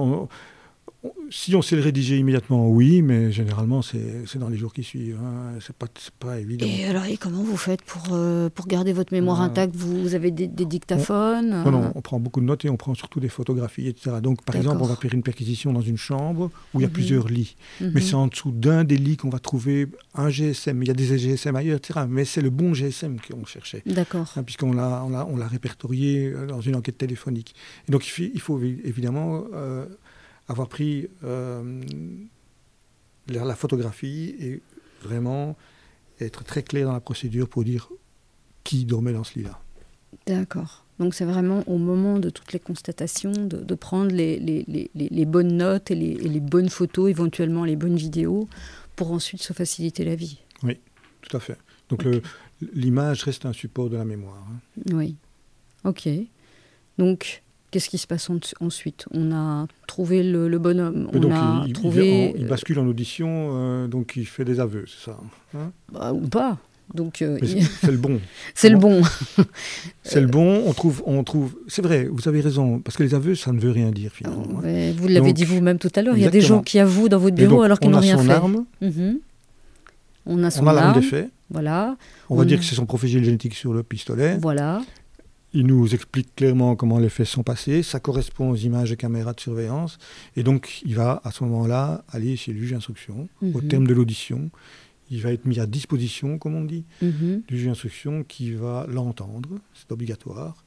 si on sait le rédiger immédiatement, oui, mais généralement, c'est dans les jours qui suivent. Hein. C'est pas, pas évident. Et alors, et comment vous faites pour, euh, pour garder votre mémoire intacte? Vous, avez des, dictaphones? Non, non, on prend beaucoup de notes et on prend surtout des photographies, etc. Donc, par exemple, on va faire une perquisition dans une chambre où il y a mhm. plusieurs lits. Mais mhm. c'est en dessous d'un des lits qu'on va trouver un GSM. Il y a des GSM ailleurs, etc. Mais c'est le bon GSM qu'on cherchait. D'accord. Hein, puisqu'on l'a on l'a répertorié euh, dans une enquête téléphonique. Et donc, il faut, évidemment... Avoir pris euh, la photographie et vraiment être très clair dans la procédure pour dire qui dormait dans ce lit-là. D'accord. Donc c'est vraiment au moment de toutes les constatations de, prendre les, les, les, bonnes notes et, les, bonnes photos, éventuellement les bonnes vidéos, pour ensuite se faciliter la vie. Oui, tout à fait. Donc l'image reste un support de la mémoire. Hein. Oui. Ok. Donc Qu'est-ce qui se passe ensuite On a trouvé le, bonhomme. On donc a il, trouvé... il, bascule en audition, euh, donc il fait des aveux, c'est ça hein bah, Ou pas. Donc euh, c'est le bon. c'est le bon. c'est le bon. On trouve, on trouve. C'est vrai. Vous avez raison, parce que les aveux, ça ne veut rien dire finalement. Hein. vous l'avez dit vous-même tout à l'heure. Il y a des gens qui avouent dans votre bureau alors qu'ils n'ont rien fait. Arme, mhm. On a son on a l'arme des faits. Voilà. On, va dire que c'est son profil génétique sur le pistolet. Voilà. Il nous explique clairement comment les faits sont passés, ça correspond aux images de caméras de surveillance, et donc il va à ce moment-là aller chez le juge d'instruction, au mhm. terme de l'audition. Il va être mis à disposition, comme on dit, mhm. du juge d'instruction qui va l'entendre, c'est obligatoire,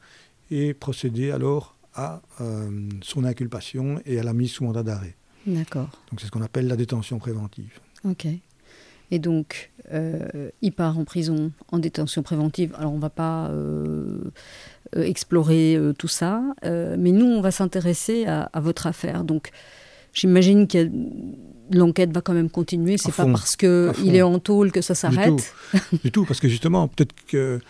et procéder alors à euh, son inculpation et à la mise sous mandat d'arrêt. D'accord. Donc c'est ce qu'on appelle la détention préventive. Ok. Et donc, euh, il part en prison en détention préventive. Alors, on ne va pas euh, euh, explorer tout ça, mais nous, on va s'intéresser à, votre affaire. Donc, j'imagine que l'enquête va quand même continuer. C'est pas parce qu'il est en tôle que ça s'arrête. du tout, parce que justement, peut-être que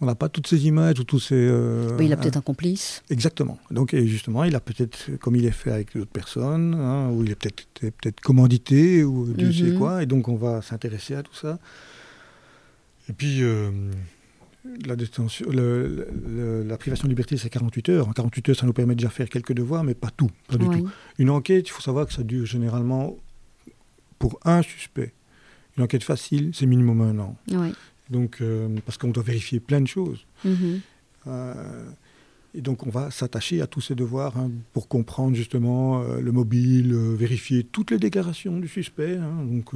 on n'a pas toutes ces images ou tous ces. Euh, oui, il a peut-être un complice. Exactement. Donc, et justement, il a peut-être, comme il est fait avec d'autres personnes, hein, ou il est peut-être peut-être commandité ou Dieu sait mhm. quoi. Et donc, on va s'intéresser à tout ça. Et puis, euh, la, détention, la privation de liberté, c'est 48 heures. En 48 heures, ça nous permet déjà de faire quelques devoirs, mais pas tout, pas du tout. Une enquête, il faut savoir que ça dure généralement pour un suspect. Une enquête facile, c'est minimum un an. Oui. Donc, euh, parce qu'on doit vérifier plein de choses. Mhm. Euh, et donc, on va s'attacher à tous ces devoirs hein, pour comprendre justement euh, le mobile, vérifier toutes les déclarations du suspect. Hein. donc,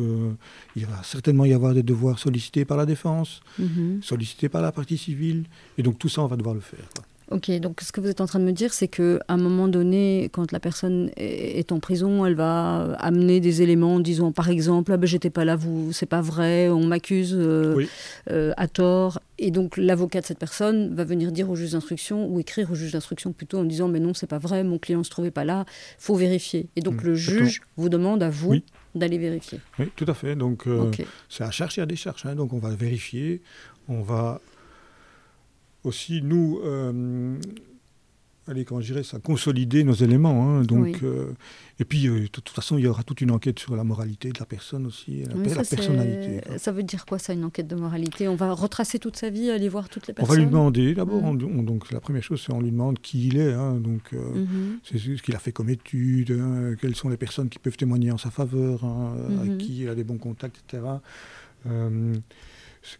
il va certainement y avoir des devoirs sollicités par la défense, mhm. sollicités par la partie civile. Et donc, tout ça, on va devoir le faire. Ok, donc ce que vous êtes en train de me dire, c'est qu'à un moment donné, quand la personne est en prison, elle va amener des éléments, disons par exemple, ah ben j'étais pas là, vous, c'est pas vrai, on m'accuse euh, euh, à tort, et donc l'avocat de cette personne va venir dire au juge d'instruction ou écrire au juge d'instruction plutôt en disant mais non c'est pas vrai, mon client se trouvait pas là, faut vérifier. Et donc mmh, le juge vous demande à vous d'aller vérifier. Oui, tout à fait. Donc euh, c'est à chercher à des cherches. Hein. donc on va vérifier, on va aussi nous, euh, allez, comment je dirais ça, consolider nos éléments. Hein, donc, euh, et puis, euh, de toute façon, il y aura toute une enquête sur la moralité de la personne aussi, la, personnalité. Ça veut dire quoi, ça, une enquête de moralité? On va retracer toute sa vie, aller voir toutes les personnes On va lui demander, d'abord, mmh. donc la première chose, c'est on lui demande qui il est, hein, donc mmh. c'est ce qu'il a fait comme étude, hein, quelles sont les personnes qui peuvent témoigner en sa faveur, hein, avec mmh. qui il a des bons contacts, etc.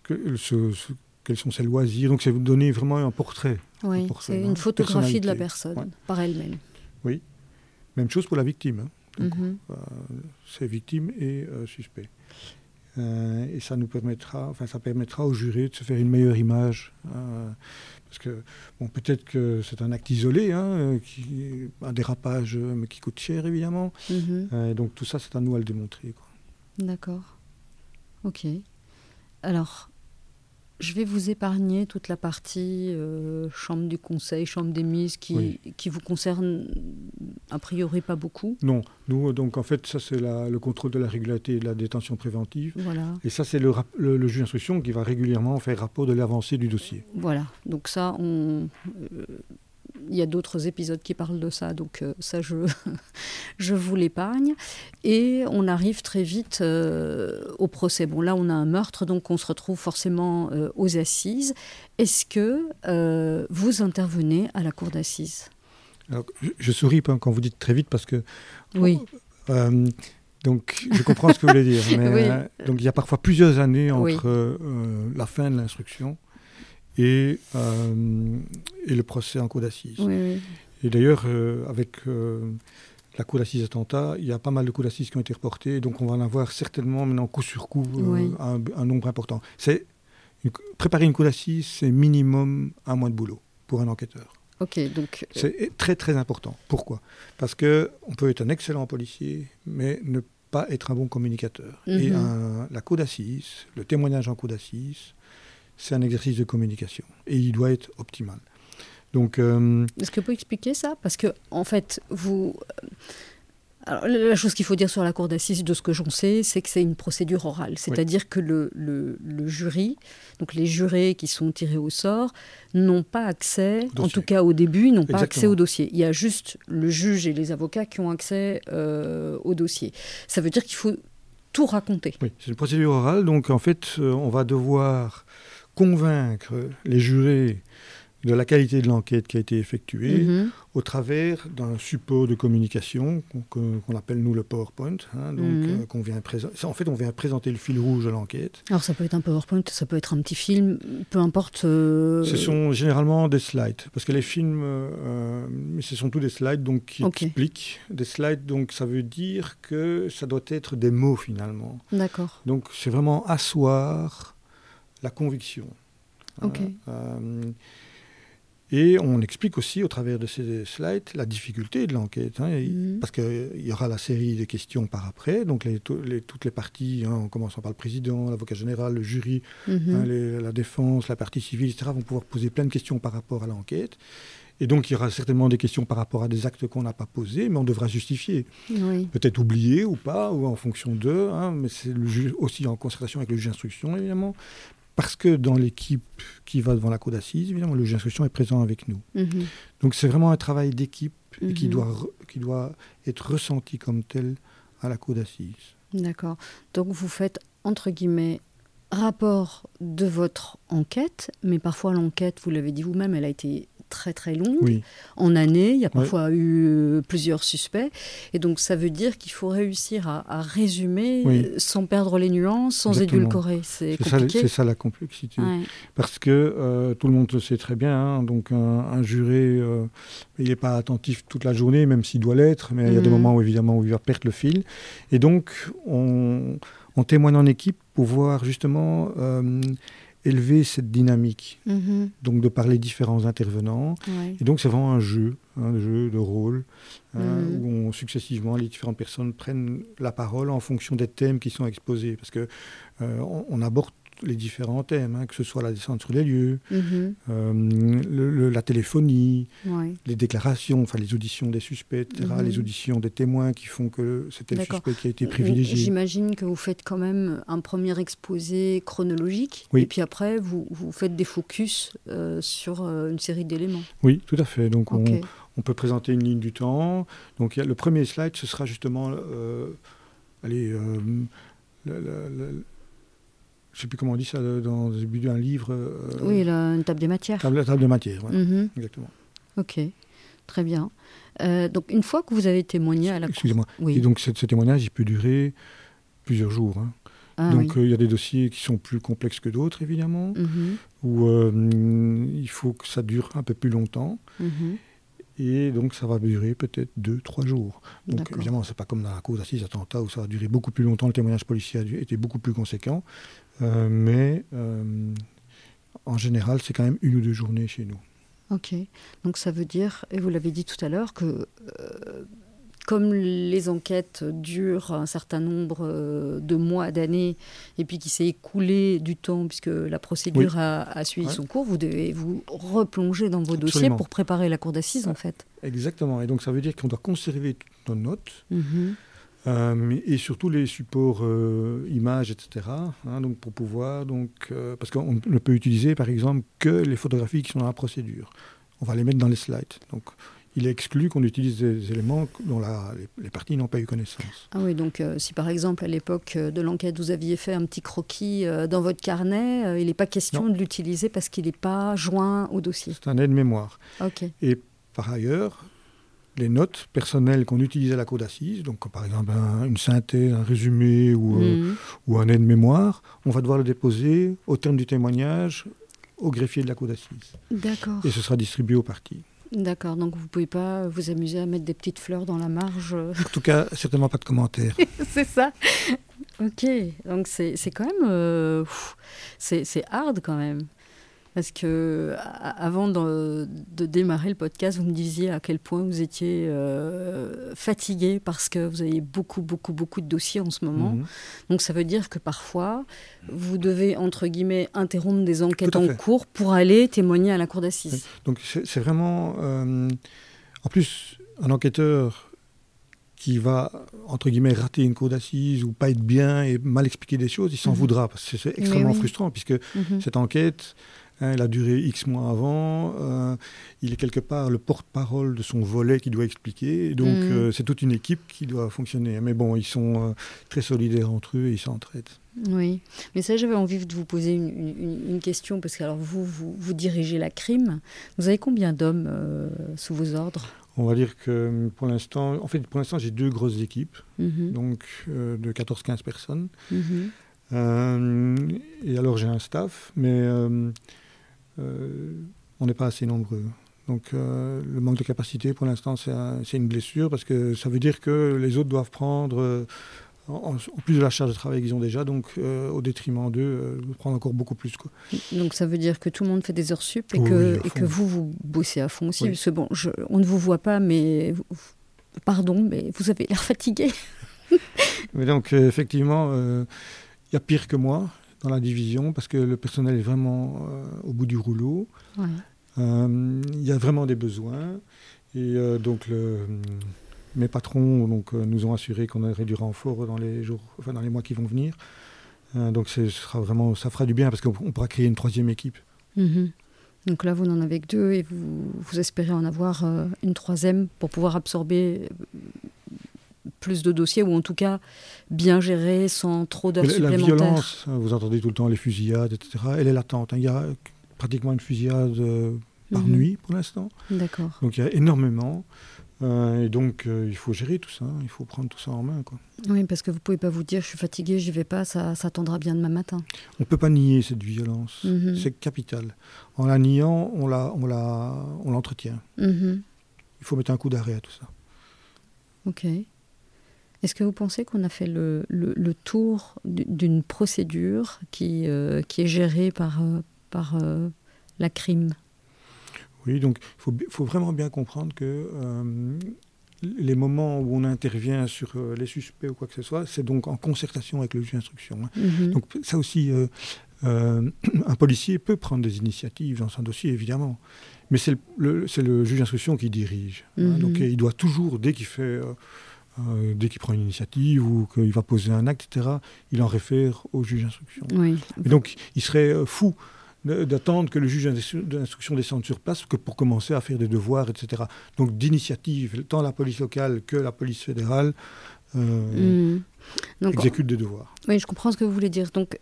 que, ce, ce quels sont ses loisirs. Donc, c'est vous donner vraiment un portrait. Oui, c'est une photographie de la personne par elle-même. Oui. Même chose pour la victime. Hein. Mhm. Euh, c'est victime et euh, suspect. Euh, et ça nous permettra, enfin, ça permettra au jury de se faire une meilleure image. parce que, bon, peut-être que c'est un acte isolé, hein, qui, un dérapage, mais qui coûte cher, évidemment. Mhm. et donc, tout ça, c'est à nous à le démontrer. D'accord. Ok. Alors, je vais vous épargner toute la partie euh, chambre du conseil, chambre des mises, qui, qui vous concerne a priori pas beaucoup. Non, nous, donc en fait, ça c'est le contrôle de la régularité et de la détention préventive. Voilà. Et ça c'est le, le, juge d'instruction qui va régulièrement faire rapport de l'avancée du dossier. Voilà, donc ça, on, euh, il y a d'autres épisodes qui parlent de ça, donc euh, ça, je, je vous l'épargne. Et on arrive très vite euh, au procès. Bon, là, on a un meurtre, donc on se retrouve forcément euh, aux assises. Est-ce que vous intervenez à la cour d'assises? Je, souris quand vous dites très vite parce que. Oui. Donc, je comprends ce que vous voulez dire. Mais, donc, il y a parfois plusieurs années entre la fin de l'instruction et, et le procès en cour d'assises. et d'ailleurs, avec la cour d'assises attentat, il y a pas mal de cours d'assises qui ont été reportés, donc on va en avoir certainement maintenant coup sur coup un, un, nombre important. C'est préparer une cour d'assises, c'est minimum un mois de boulot pour un enquêteur. Ok, donc. Euh, c'est très très important. Pourquoi? Parce que on peut être un excellent policier, mais ne pas être un bon communicateur. Et mhm. la cour d'assises, le témoignage en cour d'assises, c'est un exercice de communication et il doit être optimal. Donc. Euh, Est-ce que vous pouvez expliquer ça? Parce que en fait, vous alors, la chose qu'il faut dire sur la cour d'assises, de ce que j'en sais, c'est que c'est une procédure orale. C'est-à-dire que le, le, jury, donc les jurés qui sont tirés au sort, n'ont pas accès, en tout cas au début, n'ont pas accès au dossier. Il y a juste le juge et les avocats qui ont accès euh, au dossier. Ça veut dire qu'il faut tout raconter. Oui, c'est une procédure orale, donc en fait, euh, on va devoir convaincre les jurés de la qualité de l'enquête qui a été effectuée mhm. au travers d'un support de communication qu'on appelle nous le PowerPoint. Hein, donc, mhm. euh, qu'on vient. En fait, on vient présenter le fil rouge de l'enquête. Alors, ça peut être un PowerPoint, ça peut être un petit film, peu importe. Euh, ce sont généralement des slides, parce que les films, euh, ce sont tous des slides donc, qui expliquent. Des slides, donc ça veut dire que ça doit être des mots finalement. D'accord. Donc, c'est vraiment asseoir la conviction. Ok. Et on explique aussi au travers de ces slides la difficulté de l'enquête, hein, mhm. parce qu'il y aura la série de questions par après, donc les, toutes les parties, hein, en commençant par le président, l'avocat général, le jury, mhm. hein, la défense, la partie civile, etc., vont pouvoir poser plein de questions par rapport à l'enquête. Et donc, il y aura certainement des questions par rapport à des actes qu'on n'a pas posés, mais on devra justifier. Peut-être oublier ou pas, ou en fonction d'eux, mais c'est aussi en concertation avec le juge d'instruction, évidemment parce que dans l'équipe qui va devant la cour d'assises, évidemment, le juge d'instruction est présent avec nous. Mhm. Donc c'est vraiment un travail d'équipe qui, mhm. doit, qui doit être ressenti comme tel à la cour d'assises. D'accord. Donc vous faites, entre guillemets, rapport de votre enquête, mais parfois l'enquête, vous l'avez dit vous-même, elle a été très très longue. En année, il y a parfois eu euh, plusieurs suspects. Et donc ça veut dire qu'il faut réussir à, résumer sans perdre les nuances, sans édulcorer. C'est compliqué. C'est ça la complexité. Parce que euh, tout le monde le sait très bien. Hein. donc un, juré, euh, il n'est pas attentif toute la journée, même s'il doit l'être. Mais il y a des mhm. moments où évidemment où il va perdre le fil. Et donc on, on témoigne en équipe pour voir justement élever cette dynamique, mhm. donc de parler différents intervenants. Et donc c'est vraiment un jeu, un jeu de rôle, hein, mhm. où on, successivement les différentes personnes prennent la parole en fonction des thèmes qui sont exposés, parce que euh, on, aborde les différents thèmes, hein, que ce soit la descente sur les lieux, mhm. euh, la téléphonie, les déclarations, enfin les auditions des suspects, etc., mhm. les auditions des témoins qui font que c'était le suspect qui a été privilégié. J'imagine que vous faites quand même un premier exposé chronologique, et puis après vous, vous faites des focus euh, sur euh, une série d'éléments. Oui, tout à fait. Donc on, on, peut présenter une ligne du temps. Donc le premier slide, ce sera justement... allez, le, je ne sais plus comment on dit ça dans le début d'un livre. Euh, oui, une table des matières. Table, table de matières, voilà. Mhm. exactement. Ok, très bien. Euh, donc une fois que vous avez témoigné à la Excusez-moi. Oui. Et donc ce, témoignage, il peut durer plusieurs jours. Hein. Ah, donc euh, il y a des dossiers qui sont plus complexes que d'autres, évidemment, mhm. où il faut que ça dure un peu plus longtemps. Mhm. Et donc, ça va durer peut-être deux, trois jours. Donc, évidemment, c'est pas comme dans la cause d'assises attentat où ça va durer beaucoup plus longtemps. Le témoignage policier a été beaucoup plus conséquent. Euh, mais euh, en général, c'est quand même une ou deux journées chez nous. Ok. Donc, ça veut dire, et vous l'avez dit tout à l'heure, que euh, comme les enquêtes durent un certain nombre euh, de mois, d'années, et puis qu'il s'est écoulé du temps puisque la procédure a, suivi son cours, vous devez vous replonger dans vos dossiers pour préparer la cour d'assises, en fait. Exactement. Et donc ça veut dire qu'on doit conserver toutes nos notes. Mhm. Euh, et surtout les supports euh, images, etc. Hein, donc pour pouvoir, donc, parce qu'on ne peut utiliser par exemple que les photographies qui sont dans la procédure. On va les mettre dans les slides. Donc il est exclu qu'on utilise des éléments dont les, parties n'ont pas eu connaissance. Ah oui, donc euh, si par exemple à l'époque euh, de l'enquête vous aviez fait un petit croquis euh, dans votre carnet, il n'est pas question de l'utiliser parce qu'il n'est pas joint au dossier. C'est un aide-mémoire. Ok. Et par ailleurs, les notes personnelles qu'on utilisait à la cour d'assises, donc par exemple une synthèse, un résumé ou, mhm. ou un aide-mémoire, on va devoir le déposer au terme du témoignage au greffier de la cour d'assises. D'accord. Et ce sera distribué aux parties. D'accord, donc vous ne pouvez pas vous amuser à mettre des petites fleurs dans la marge En tout cas, certainement pas de commentaires. c'est ça Ok, donc c'est quand même... Euh, c'est hard quand même. Parce que avant de, démarrer le podcast, vous me disiez à quel point vous étiez euh, fatigué parce que vous avez beaucoup, beaucoup, beaucoup de dossiers en ce moment. Mhm. Donc ça veut dire que parfois, vous devez, entre guillemets, interrompre des enquêtes en cours pour aller témoigner à la cour d'assises. Donc c'est vraiment... Euh, en plus, un enquêteur qui va, entre guillemets, rater une cour d'assises ou pas être bien et mal expliquer des choses, il s'en mhm. voudra, parce que c'est extrêmement frustrant, puisque mhm. cette enquête, Hein, elle a duré X mois avant. Euh, il est quelque part le porte-parole de son volet qui doit expliquer. donc, mm. euh, c'est toute une équipe qui doit fonctionner. Mais bon, ils sont euh, très solidaires entre eux et ils s'entraident. Oui, mais ça, j'avais envie de vous poser une, question parce que alors vous, vous, dirigez la crime. Vous avez combien d'hommes sous vos ordres? On va dire que pour l'instant, en fait, pour l'instant, j'ai deux grosses équipes, mm-hmm. donc de 14-15 personnes. Mm-hmm. et alors, j'ai un staff, mais euh, on n'est pas assez nombreux. Donc euh, le manque de capacité, pour l'instant, c'est une blessure parce que ça veut dire que les autres doivent prendre, euh, en, plus de la charge de travail qu'ils ont déjà, donc au détriment d'eux, prendre encore beaucoup plus. Quoi. Donc ça veut dire que tout le monde fait des heures sup et, que, et que, vous, vous bossez à fond aussi. Parce que bon, on ne vous voit pas, mais pardon, mais vous avez l'air fatigué. mais donc effectivement, il y a pire que moi dans la division parce que le personnel est vraiment euh, au bout du rouleau. Euh, il y a vraiment des besoins. Et euh, donc, le, mes patrons donc, nous ont assuré qu'on aurait du renfort dans les, jours, enfin, dans les mois qui vont venir. donc, ce sera vraiment, ça fera du bien parce qu'on pourra créer une troisième équipe. Mhm. Donc là, vous n'en avez que deux et vous, vous espérez en avoir une troisième pour pouvoir absorber plus de dossiers, ou en tout cas bien gérés sans trop d'heures supplémentaires. La violence, vous entendez tout le temps les fusillades, etc., elle est latente. Hein. Il y a pratiquement une fusillade euh, par mhm. nuit pour l'instant. D'accord. Donc il y a énormément. Euh, et donc, euh, il faut gérer tout ça, il faut prendre tout ça en main. Quoi. Oui, parce que vous ne pouvez pas vous dire, je suis fatigué, j'y vais pas, ça, ça tendra bien demain matin. On ne peut pas nier cette violence, mhm. c'est capital. En la niant, on l'entretient. La, on la, on mhm. Il faut mettre un coup d'arrêt à tout ça. Ok. Est-ce que vous pensez qu'on a fait le, le, tour d'une procédure qui, euh, qui est gérée par, euh, par euh, la crime? Oui, donc il faut, faut, vraiment bien comprendre que les moments où on intervient sur les suspects ou quoi que ce soit, c'est donc en concertation avec le juge d'instruction. Hein. Mhm. Donc ça aussi, un policier peut prendre des initiatives dans son dossier, évidemment. Mais c'est le, le, juge d'instruction qui dirige. Hein. Mhm. donc il doit toujours, dès qu'il fait euh, dès qu'il prend une initiative ou qu'il va poser un acte, etc., il en réfère au juge d'instruction. Et donc, il serait euh, fou d'attendre que le juge d'instruction descende sur place que pour commencer à faire des devoirs, etc. Donc, d'initiative, tant la police locale que la police fédérale euh, mmh. exécutent des devoirs. Oui, je comprends ce que vous voulez dire. Donc,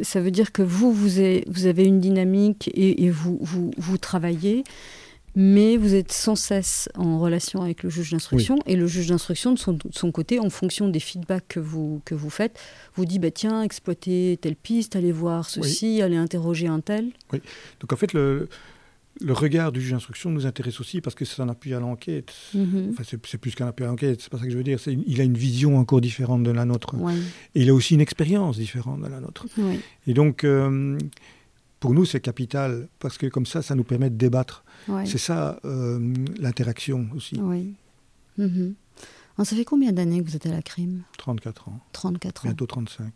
ça veut dire que vous, vous avez, vous avez une dynamique et, et vous, vous, vous travaillez mais vous êtes sans cesse en relation avec le juge d'instruction et le juge d'instruction de son, côté, en fonction des feedbacks que vous, que vous faites, vous dit bah, tiens, exploitez telle piste, allez voir ceci, allez interroger un tel. Oui, donc en fait, le, le regard du juge d'instruction nous intéresse aussi parce que c'est un appui à l'enquête. Mhm. Enfin, c'est plus qu'un appui à l'enquête, c'est pas ça que je veux dire. Il a une vision encore différente de la nôtre. Et il a aussi une expérience différente de la nôtre. Et donc, euh, pour nous, c'est capital parce que comme ça, ça nous permet de débattre c'est ça euh, l'interaction aussi. Oui. Mhm. ça fait combien d'années que vous êtes à la crime? 34 ans. 34 ans. Bientôt 35.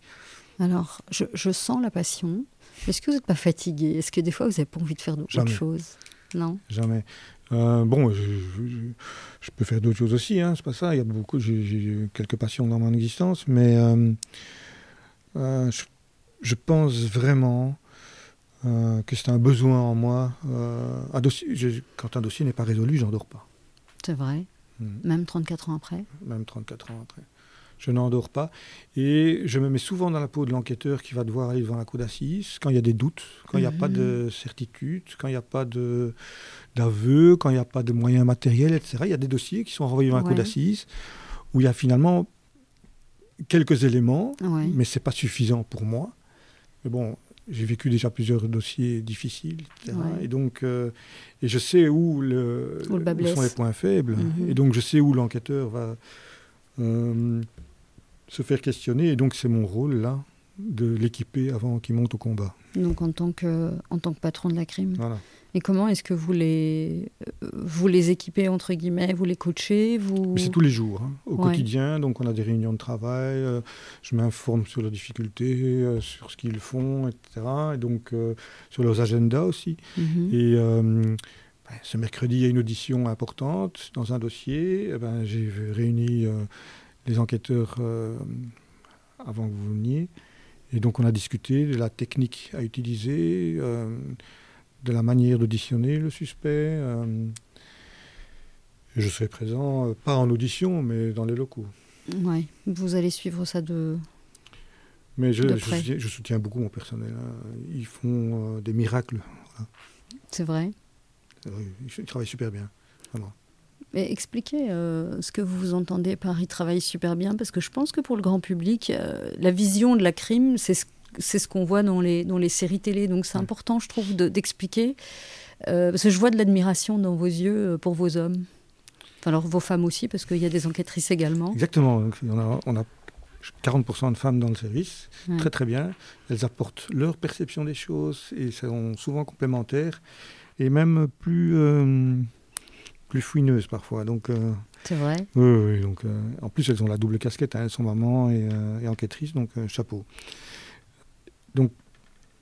Alors, je, sens la passion. Est-ce que vous n'êtes pas fatigué? Est-ce que des fois, vous n'avez pas envie de faire d'autres choses? Non? Jamais. Euh, bon, je, peux faire d'autres choses aussi, hein, c'est pas ça. Il y a beaucoup, j'ai quelques passions dans mon existence, mais euh, je, pense vraiment euh, que c'est un besoin en moi. Euh, un dossier, quand un dossier n'est pas résolu, j'en dors pas. C'est vrai. Hmm. Même 34 ans après Même 34 ans après. Je n'endors pas. Et je me mets souvent dans la peau de l'enquêteur qui va devoir aller devant la cour d'assises quand il y a des doutes, quand il n'y a pas de mhm. certitude, quand il n'y a pas d'aveu, quand il n'y a pas de moyens matériels, etc. Il y a des dossiers qui sont renvoyés devant la cour d'assises où il y a finalement quelques éléments, mais ce n'est pas suffisant pour moi. Mais bon, j'ai vécu déjà plusieurs dossiers difficiles, etc. Et donc, euh, et je sais où, le, sont les points faibles. Mhm. Et donc, je sais où l'enquêteur va euh, se faire questionner. Et donc, c'est mon rôle, là, de l'équiper avant qu'il monte au combat. Donc, en tant que, en tant que patron de la crime voilà. Et comment est-ce que vous les, vous les équipez, entre guillemets, vous les coachez vous... C'est tous les jours, hein, au quotidien. Donc on a des réunions de travail, euh, je m'informe sur leurs difficultés, euh, sur ce qu'ils font, etc. Et donc euh, sur leurs agendas aussi. Mhm. Et ben, ce mercredi, il y a une audition importante dans un dossier. Eh ben, J'ai réuni les enquêteurs avant que vous veniez. Et donc on a discuté de la technique à utiliser de la manière d'auditionner le suspect. Euh, je serai présent, euh, pas en audition, mais dans les locaux. Oui, vous allez suivre ça de. Mais je, je, soutiens, beaucoup mon personnel. Hein. Ils font euh, des miracles. C'est vrai Ils travaillent super bien, vraiment. Mais expliquez ce que vous entendez par ils travaillent super bien, parce que je pense que pour le grand public, la vision de la crime, c'est ce c'est ce qu'on voit dans les, dans les séries télé. Donc c'est important, je trouve, d'expliquer. Euh, parce que je vois de l'admiration dans vos yeux euh, pour vos hommes. Enfin, alors vos femmes aussi, parce qu'il y a des enquêtrices également. Exactement. On a, 40% de femmes dans le service. Très très bien. Elles apportent leur perception des choses et sont souvent complémentaires et même plus, euh, plus fouineuses parfois. Donc, c'est vrai. Oui, oui donc, en plus, elles ont la double casquette. Hein, elles sont maman et, et enquêtrice, donc chapeau. Donc,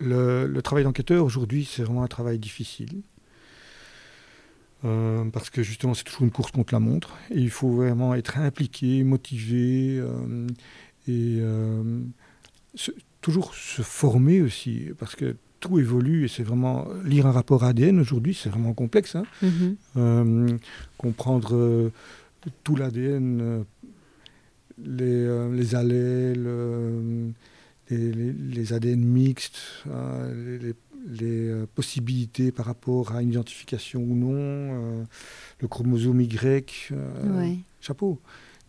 le, travail d'enquêteur aujourd'hui, c'est vraiment un travail difficile. Euh, parce que justement, c'est toujours une course contre la montre. Et il faut vraiment être impliqué, motivé euh, et euh, toujours se former aussi. Parce que tout évolue et c'est vraiment. Lire un rapport ADN aujourd'hui, c'est vraiment complexe. Hein. Mm-hmm. comprendre tout l'ADN, les, les allèles les, ADN mixtes, hein, les, euh, possibilités par rapport à une identification ou non, euh, le chromosome Y, euh, chapeau.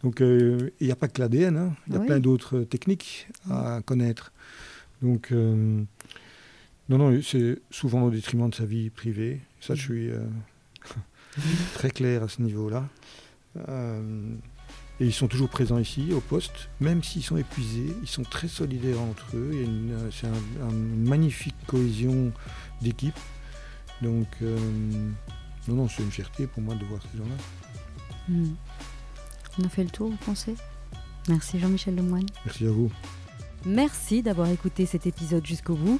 Donc il n'y a pas que l'ADN, hein, il y a plein d'autres techniques à connaître. Donc non, non, c'est souvent au détriment de sa vie privée. Ça, je suis très clair à ce niveau-là. Et ils sont toujours présents ici, au poste, même s'ils sont épuisés, ils sont très solidaires entre eux. Euh, c'est une magnifique cohésion d'équipe. Donc, euh, non, non, c'est une fierté pour moi de voir ces gens-là. Hmm. On a fait le tour, vous pensez? Merci Jean-Michel Lemoine. Merci à vous. Merci d'avoir écouté cet épisode jusqu'au bout.